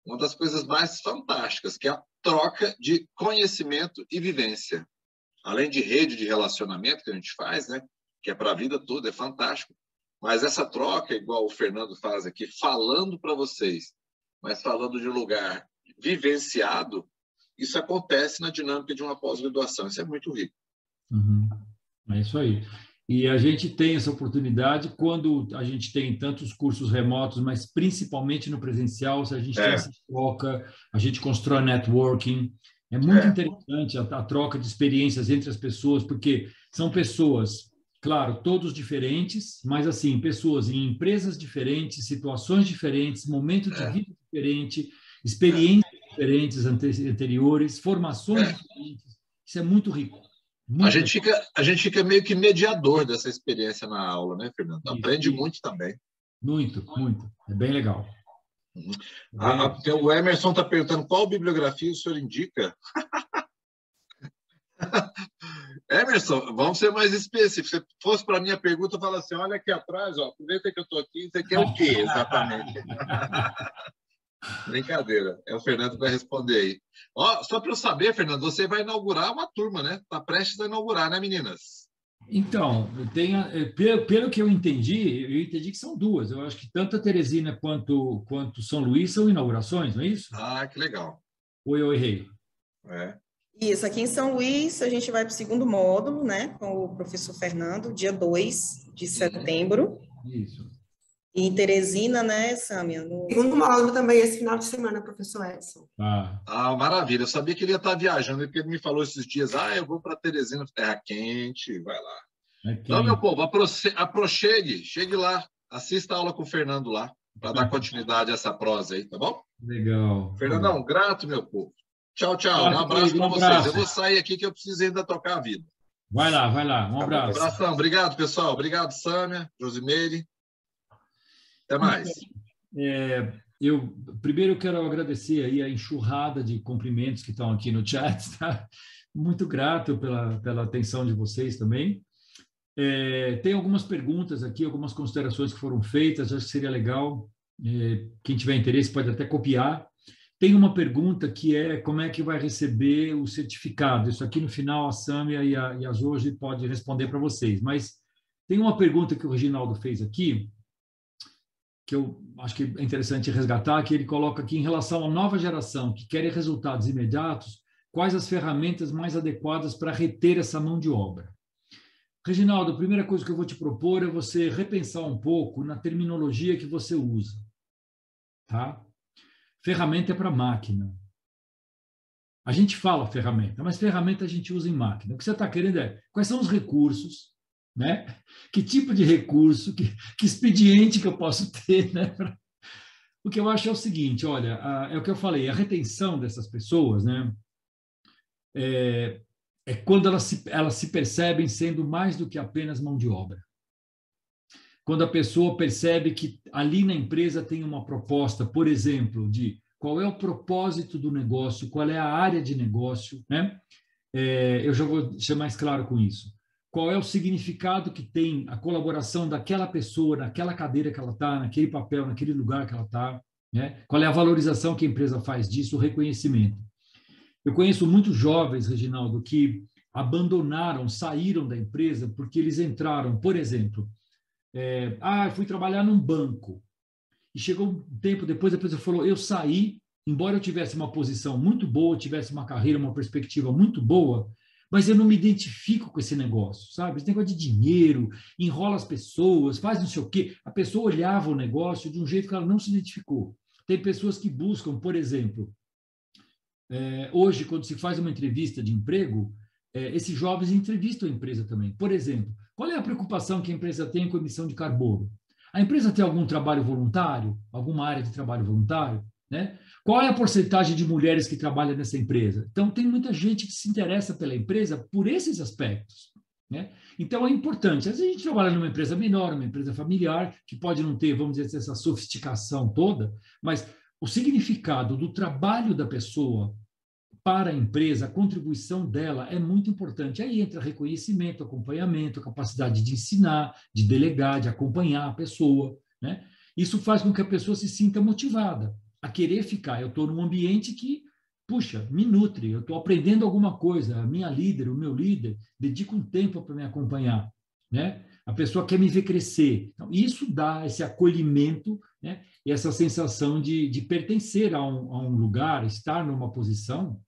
uma das coisas mais fantásticas, que é a troca de conhecimento e vivência. Além de rede de relacionamento que a gente faz, né? que é para a vida toda, é fantástico. Mas essa troca, igual o Fernando faz aqui, falando para vocês, mas falando de lugar vivenciado, isso acontece na dinâmica de uma pós-graduação. Isso é muito rico. Uhum. É isso aí. E a gente tem essa oportunidade quando a gente tem tantos cursos remotos, mas principalmente no presencial, se a gente é. tem essa troca, a gente constrói networking. É muito é. interessante a, a, troca de experiências entre as pessoas, porque são pessoas, claro, todos diferentes, mas assim, pessoas em empresas diferentes, situações diferentes, momentos de é. vida diferente, experiências diferentes anteriores, formações é. diferentes. Isso é muito rico. A gente, fica, a gente fica meio que mediador dessa experiência na aula, né, Fernando? Aprende isso. muito também. Muito, muito. É bem legal. Uhum. Ah, bem... o Emerson está perguntando qual bibliografia o senhor indica. Emerson, vamos ser mais específicos. Se fosse para a minha pergunta, fala assim: olha aqui atrás, ó, aproveita que eu estou aqui, você quer o quê exatamente? Brincadeira. É o Fernando que vai responder aí. Ó, só para eu saber, Fernando, você vai inaugurar uma turma, né? Está prestes a inaugurar, né, meninas? Então, tem, é, pelo, pelo que eu entendi, eu entendi que são duas. Eu acho que tanto a Teresina quanto, quanto São Luís são inaugurações, não é isso? Ah, que legal. Ou eu errei? É. Isso, aqui em São Luís, a gente vai para o segundo módulo, né, com o professor Fernando, dia 2 de setembro. Isso. E em Teresina, né, Sâmia? No... Segundo módulo também esse final de semana, professor Edson. Ah. ah, maravilha. Eu sabia que ele ia estar viajando, porque ele me falou esses dias, ah, eu vou para Teresina, terra quente, vai lá. É então, meu povo, aproxegue, chegue lá, assista a aula com o Fernando lá, para dar continuidade a essa prosa aí, tá bom? Legal. Fernandão, grato, meu povo. Tchau, tchau. Um abraço para vocês. Eu vou sair aqui que eu preciso ainda tocar a vida. Vai lá, vai lá. Um abraço. Um abração. Obrigado, pessoal. Obrigado, Sâmia, Josimeire. Até mais. É, eu primeiro quero agradecer aí a enxurrada de cumprimentos que estão aqui no chat, tá? Muito grato pela, pela atenção de vocês também. É, tem algumas perguntas aqui, algumas considerações que foram feitas, acho que seria legal. É, quem tiver interesse pode até copiar. Tem uma pergunta que é como é que vai receber o certificado. Isso aqui no final a Sâmia e a, e a Jorge pode responder para vocês. Mas tem uma pergunta que o Reginaldo fez aqui, que eu acho que é interessante resgatar, que ele coloca aqui em relação à nova geração que quer resultados imediatos, quais as ferramentas mais adequadas para reter essa mão de obra? Reginaldo, a primeira coisa que eu vou te propor é você repensar um pouco na terminologia que você usa. Tá? Ferramenta é para máquina. A gente fala ferramenta, mas ferramenta a gente usa em máquina. O que você está querendo é quais são os recursos, né? Que tipo de recurso, que, que expediente que eu posso ter, né? O que eu acho é o seguinte, olha, a, é o que eu falei, a retenção dessas pessoas, né? É, é quando elas se, elas se percebem sendo mais do que apenas mão de obra. Quando a pessoa percebe que ali na empresa tem uma proposta, por exemplo, de qual é o propósito do negócio, qual é a área de negócio, né? É, eu já vou ser mais claro com isso. Qual é o significado que tem a colaboração daquela pessoa, naquela cadeira que ela está, naquele papel, naquele lugar que ela está, né? Qual é a valorização que a empresa faz disso, o reconhecimento. Eu conheço muitos jovens, Reginaldo, que abandonaram, saíram da empresa porque eles entraram, por exemplo, é, ah, fui trabalhar num banco. E chegou um tempo depois, a pessoa falou: eu saí, embora eu tivesse uma posição muito boa, tivesse uma carreira, uma perspectiva muito boa, mas eu não me identifico com esse negócio, sabe? Esse negócio de dinheiro, enrola as pessoas, faz não sei o quê. A pessoa olhava o negócio de um jeito que ela não se identificou. Tem pessoas que buscam, por exemplo, é, hoje, quando se faz uma entrevista de emprego, é, esses jovens entrevistam a empresa também. Por exemplo, qual é a preocupação que a empresa tem com emissão de carbono? A empresa tem algum trabalho voluntário? Alguma área de trabalho voluntário? Né? Qual é a porcentagem de mulheres que trabalham nessa empresa? Então, tem muita gente que se interessa pela empresa por esses aspectos. Né? Então, é importante. Às vezes, a gente trabalha numa empresa menor, uma empresa familiar, que pode não ter, vamos dizer, essa sofisticação toda, mas o significado do trabalho da pessoa para a empresa, a contribuição dela é muito importante. Aí entra reconhecimento, acompanhamento, capacidade de ensinar, de delegar, de acompanhar a pessoa. Né? Isso faz com que a pessoa se sinta motivada a querer ficar. Eu estou num ambiente que, puxa, me nutre, eu estou aprendendo alguma coisa. A minha líder, o meu líder, dedica um tempo para me acompanhar. Né? A pessoa quer me ver crescer. Então, isso dá esse acolhimento né? e essa sensação de, de pertencer a um, a um lugar, estar numa posição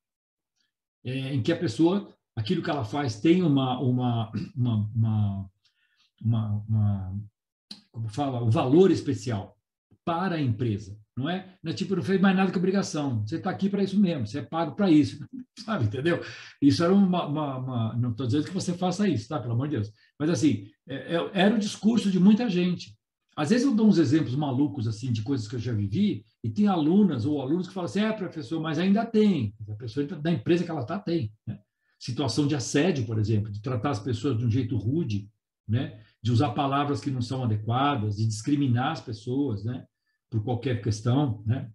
é, em que a pessoa, aquilo que ela faz, tem uma, uma, uma, uma, uma, uma como fala, um valor especial para a empresa. Não é? Não é tipo, não fez mais nada que obrigação. Você está aqui para isso mesmo, você é pago para isso. Sabe, entendeu? Isso era uma. uma, uma não estou dizendo que você faça isso, tá? Pelo amor de Deus. Mas, assim, é, é, era o discurso de muita gente. Às vezes eu dou uns exemplos malucos assim de coisas que eu já vivi e tem alunas ou alunos que falam assim, é professor, mas ainda tem. A pessoa da empresa que ela está tem. Né? Situação de assédio, por exemplo, de tratar as pessoas de um jeito rude, né? de usar palavras que não são adequadas, de discriminar as pessoas, né? Por qualquer questão, né?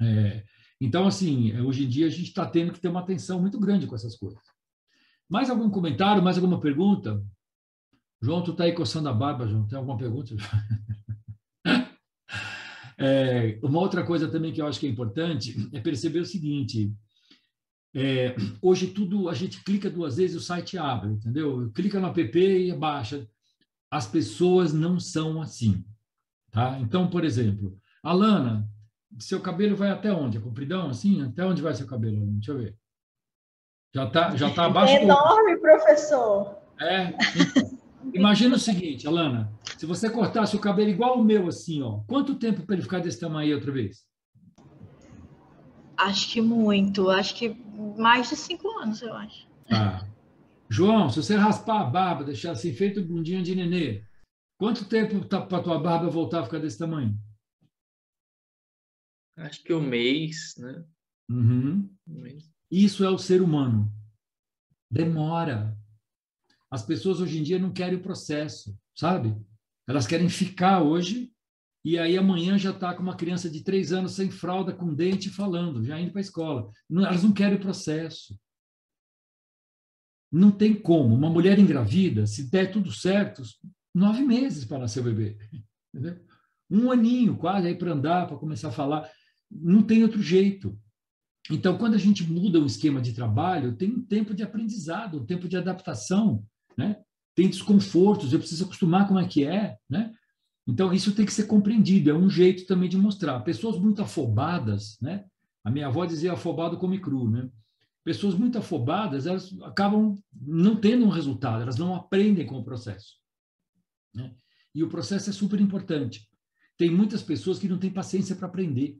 É, então, assim, hoje em dia a gente está tendo que ter uma atenção muito grande com essas coisas. Mais algum comentário, mais alguma pergunta? João, tu está aí coçando a barba, João. Tem alguma pergunta? é, uma outra coisa também que eu acho que é importante é perceber o seguinte: é, hoje tudo a gente clica duas vezes e o site abre, entendeu? Clica no app e baixa. As pessoas não são assim, tá? Então, por exemplo, Alana, seu cabelo vai até onde? É compridão assim? Até onde vai seu cabelo? Deixa eu ver. Já está já tá abaixo. É enorme, do... professor. É. Então, Imagina o seguinte, Alana, se você cortasse o cabelo igual o meu, assim, ó, quanto tempo para ele ficar desse tamanho aí outra vez? Acho que muito, acho que mais de cinco anos, eu acho. Tá. João, se você raspar a barba, deixar assim, feito bundinha de nenê, quanto tempo tá para tua barba voltar a ficar desse tamanho? Acho que um mês, né? Uhum. Um mês. Isso é o ser humano. Demora. As pessoas hoje em dia não querem o processo, sabe? Elas querem ficar hoje e aí amanhã já está com uma criança de três anos sem fralda, com dente, falando, já indo para a escola. Não, elas não querem o processo. Não tem como. Uma mulher engravida, se der tudo certo, nove meses para nascer o bebê. Entendeu? Um aninho quase aí para andar, para começar a falar. Não tem outro jeito. Então, quando a gente muda o esquema de trabalho, tem um tempo de aprendizado, um tempo de adaptação, né? Tem desconfortos, eu preciso acostumar como é que é, né? Então, isso tem que ser compreendido, é um jeito também de mostrar. Pessoas muito afobadas, né? A minha avó dizia afobado come cru, né? Pessoas muito afobadas, elas acabam não tendo um resultado, elas não aprendem com o processo. Né? E o processo é super importante. Tem muitas pessoas que não têm paciência para aprender.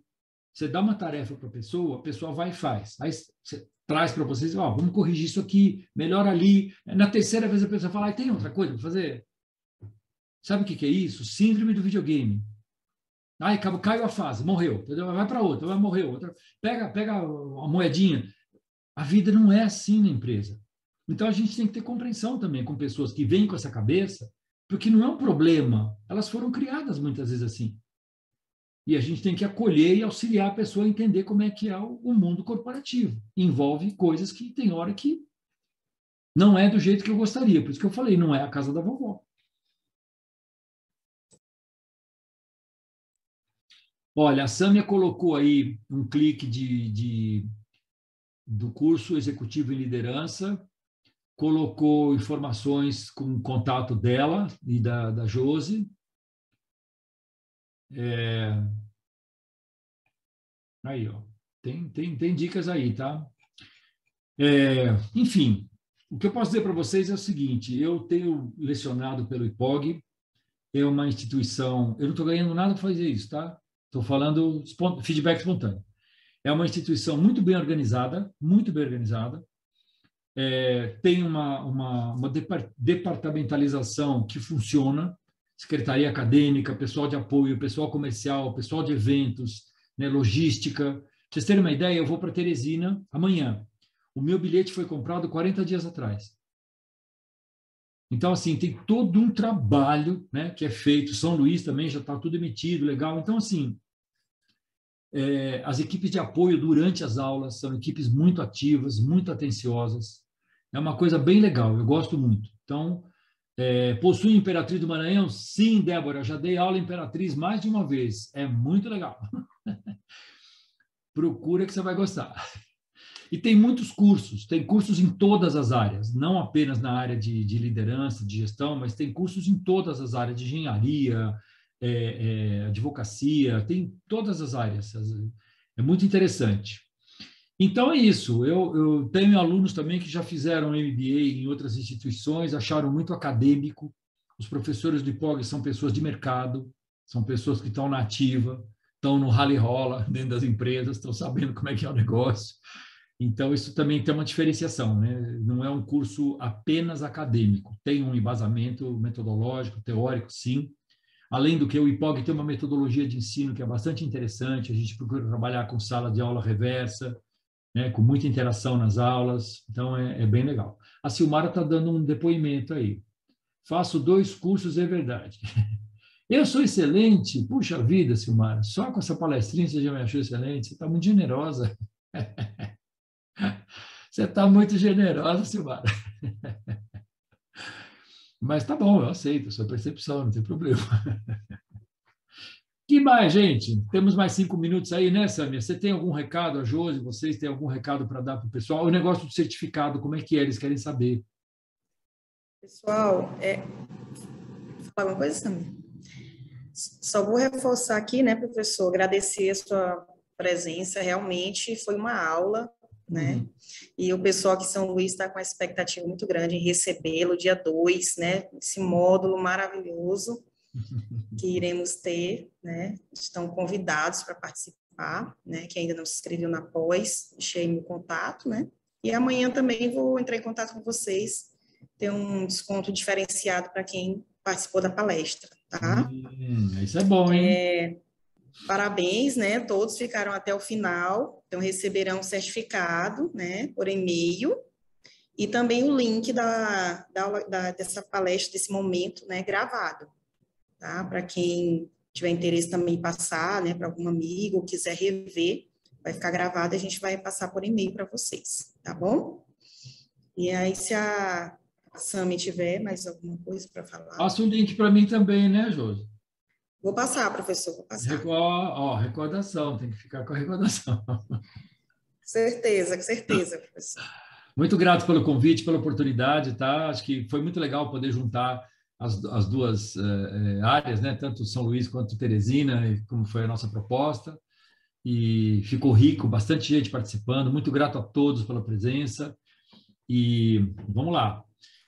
Você dá uma tarefa para a pessoa, a pessoa vai e faz. Aí você traz para vocês, ó, oh, vamos corrigir isso aqui, melhor ali. Na terceira vez a pessoa fala, tem outra coisa para fazer? Sabe o que, que é isso? Síndrome do videogame. Aí caiu a fase, morreu, entendeu? vai para outra, vai morreu. Outra. Pega, pega a moedinha. A vida não é assim na empresa. Então a gente tem que ter compreensão também com pessoas que vêm com essa cabeça, porque não é um problema. Elas foram criadas muitas vezes assim. E a gente tem que acolher e auxiliar a pessoa a entender como é que é o, mundo corporativo. Envolve coisas que tem hora que não é do jeito que eu gostaria. Por isso que eu falei, não é a casa da vovó. Olha, a Sâmia colocou aí um clique de, de, do curso Executivo em Liderança, colocou informações com contato dela e da, da Josi. É... Aí, ó. Tem, tem, tem dicas aí, tá? É, enfim, o que eu posso dizer para vocês é o seguinte: eu tenho lecionado pelo IPOG, é uma instituição. Eu não estou ganhando nada para fazer isso, tá? Estou falando feedback espontâneo. É uma instituição muito bem organizada, muito bem organizada. É, tem uma, uma, uma departamentalização que funciona, secretaria acadêmica, pessoal de apoio, pessoal comercial, pessoal de eventos, né, logística. Para vocês terem uma ideia, eu vou para Teresina amanhã. O meu bilhete foi comprado 40 dias atrás. Então, assim, tem todo um trabalho né, que é feito. São Luís também já está tudo emitido, legal. Então, assim, é, as equipes de apoio durante as aulas são equipes muito ativas, muito atenciosas. É uma coisa bem legal, eu gosto muito. Então, é, possui Imperatriz do Maranhão? Sim, Débora, já dei aula Imperatriz mais de uma vez. É muito legal. Procura que você vai gostar. E tem muitos cursos, tem cursos em todas as áreas, não apenas na área de, de liderança, de gestão, mas tem cursos em todas as áreas, de engenharia, é, é, advocacia, tem todas as áreas. É muito interessante. Então é isso. Eu, eu, tenho alunos também que já fizeram MBA em outras instituições, acharam muito acadêmico. Os professores do IPOG são pessoas de mercado, são pessoas que estão na ativa, estão no rally rola dentro das empresas, estão sabendo como é que é o negócio. Então, isso também tem uma diferenciação, né? não é um curso apenas acadêmico, tem um embasamento metodológico, teórico, sim. Além do que, o IPOG tem uma metodologia de ensino que é bastante interessante, a gente procura trabalhar com sala de aula reversa, né? com muita interação nas aulas, então é, é bem legal. A Silmara está dando um depoimento aí. Faço dois cursos, é verdade. Eu sou excelente? Puxa vida, Silmara, só com essa palestrinha você já me achou excelente, você está muito generosa. Você está muito generosa, Silmara. Mas tá bom, eu aceito a sua percepção, não tem problema. Que mais, gente? Temos mais cinco minutos aí, né, Samia? Você tem algum recado, a Josi, vocês têm algum recado para dar para o pessoal? O negócio do certificado, como é que é? Eles querem saber. Pessoal, é... falar alguma coisa, Samia? Só vou reforçar aqui, né, professor, agradecer a sua presença, realmente foi uma aula né? Uhum. E o pessoal aqui em São Luís está com uma expectativa muito grande em recebê-lo dia 2, né? Esse módulo maravilhoso que iremos ter, né? Estão convidados para participar, né? Que ainda não se inscreveu na pós, deixei meu contato, né? E amanhã também vou entrar em contato com vocês, ter um desconto diferenciado para quem participou da palestra, tá? Hum, isso é bom, hein? É, Parabéns, né? Todos ficaram até o final, então receberão um certificado, né, por e-mail, e também o link da, da, da dessa palestra, desse momento, né, gravado, tá? Para quem tiver interesse também passar, né, para algum amigo, ou quiser rever, vai ficar gravado e a gente vai passar por e-mail para vocês, tá bom? E aí, se a, Sami tiver mais alguma coisa para falar. Passa o link para mim também, né, Josi? Vou passar, professor, vou passar. Record, ó, recordação, tem que ficar com a recordação. Certeza, com certeza, professor. Muito grato pelo convite, pela oportunidade, tá? Acho que foi muito legal poder juntar as, as duas uh, áreas, né? Tanto São Luís quanto Teresina, como foi a nossa proposta. E ficou rico, bastante gente participando. Muito grato a todos pela presença. E vamos lá.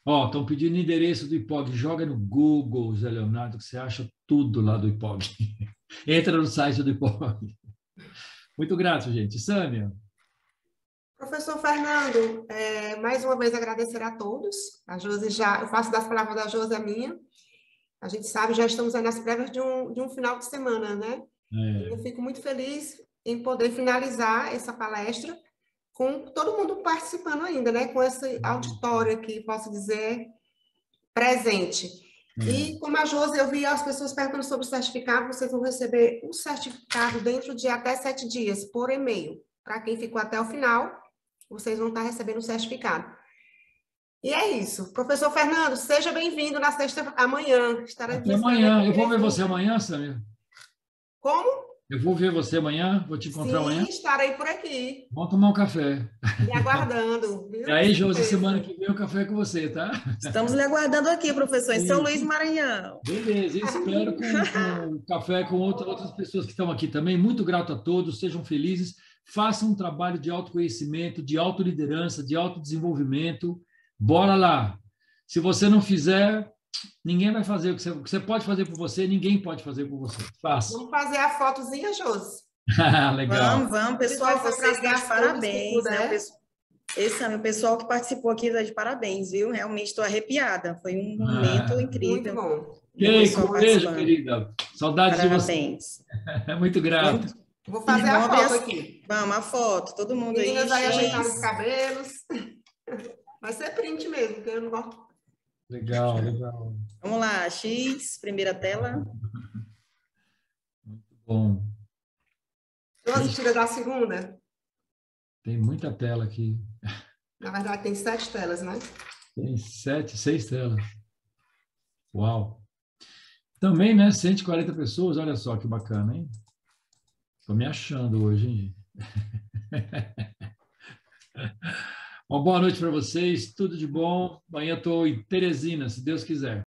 Ó, estão pedindo endereço do IPOG. Joga no Google, Zé Leonardo, que você acha tudo lá do IPOG. Entra no site do IPOG. Muito grato, gente. Sâmia. Professor Fernando, é, mais uma vez agradecer a todos. A Josi já, eu faço das palavras da Josi a minha. A gente sabe, já estamos aí nas prévias de um, de um final de semana, né? É. Eu fico muito feliz em poder finalizar essa palestra com todo mundo participando ainda, né? Com esse auditório aqui, posso dizer, presente. É. E como a Josi, eu vi as pessoas perguntando sobre o certificado, vocês vão receber o um certificado dentro de até sete dias, por e-mail. Para quem ficou até o final, vocês vão estar recebendo o certificado. E é isso. Professor Fernando, seja bem-vindo na sexta amanhã. Estará Até amanhã. Eu vou ver você amanhã, Samir. Como? Eu vou ver você amanhã, vou te encontrar Sim, amanhã. Sim, estarei por aqui. Vamos tomar um café. Me aguardando. Viu? E aí, Josi, semana que vem o café é com você, tá? Estamos lhe aguardando aqui, professor, em São Luís, Maranhão. Beleza, espero com, com café com outra, outras pessoas que estão aqui também. Muito grato a todos, sejam felizes façam um trabalho de autoconhecimento, de autoliderança, de autodesenvolvimento. Bora lá. Se você não fizer, ninguém vai fazer o que você, o que você pode fazer por você, ninguém pode fazer por você. Faça. Vamos fazer a fotozinha, Josi. Legal. Vamos, vamos, pessoal, vocês estão de parabéns. Né? Esse é o pessoal que participou aqui está de parabéns, viu? Realmente estou arrepiada. Foi um ah, momento ah, incrível. Muito bom. Ei, com beijo, querida. Saudades Parabéns. de você. Muito grato. Muito, Vou fazer a foto aqui. Vamos, a foto, todo mundo Meninas aí. Meninas aí os cabelos. Vai ser print mesmo, porque eu não gosto. Legal, legal. Vamos lá, X, primeira tela. Muito bom. Nossa, tira da segunda. Tem muita tela aqui. Na verdade, tem sete telas, né? Tem sete, seis telas. Uau! Também, né? 140 pessoas, olha só que bacana, hein? Estou me achando hoje, hein? Uma boa noite para vocês, tudo de bom. Amanhã estou em Teresina, se Deus quiser.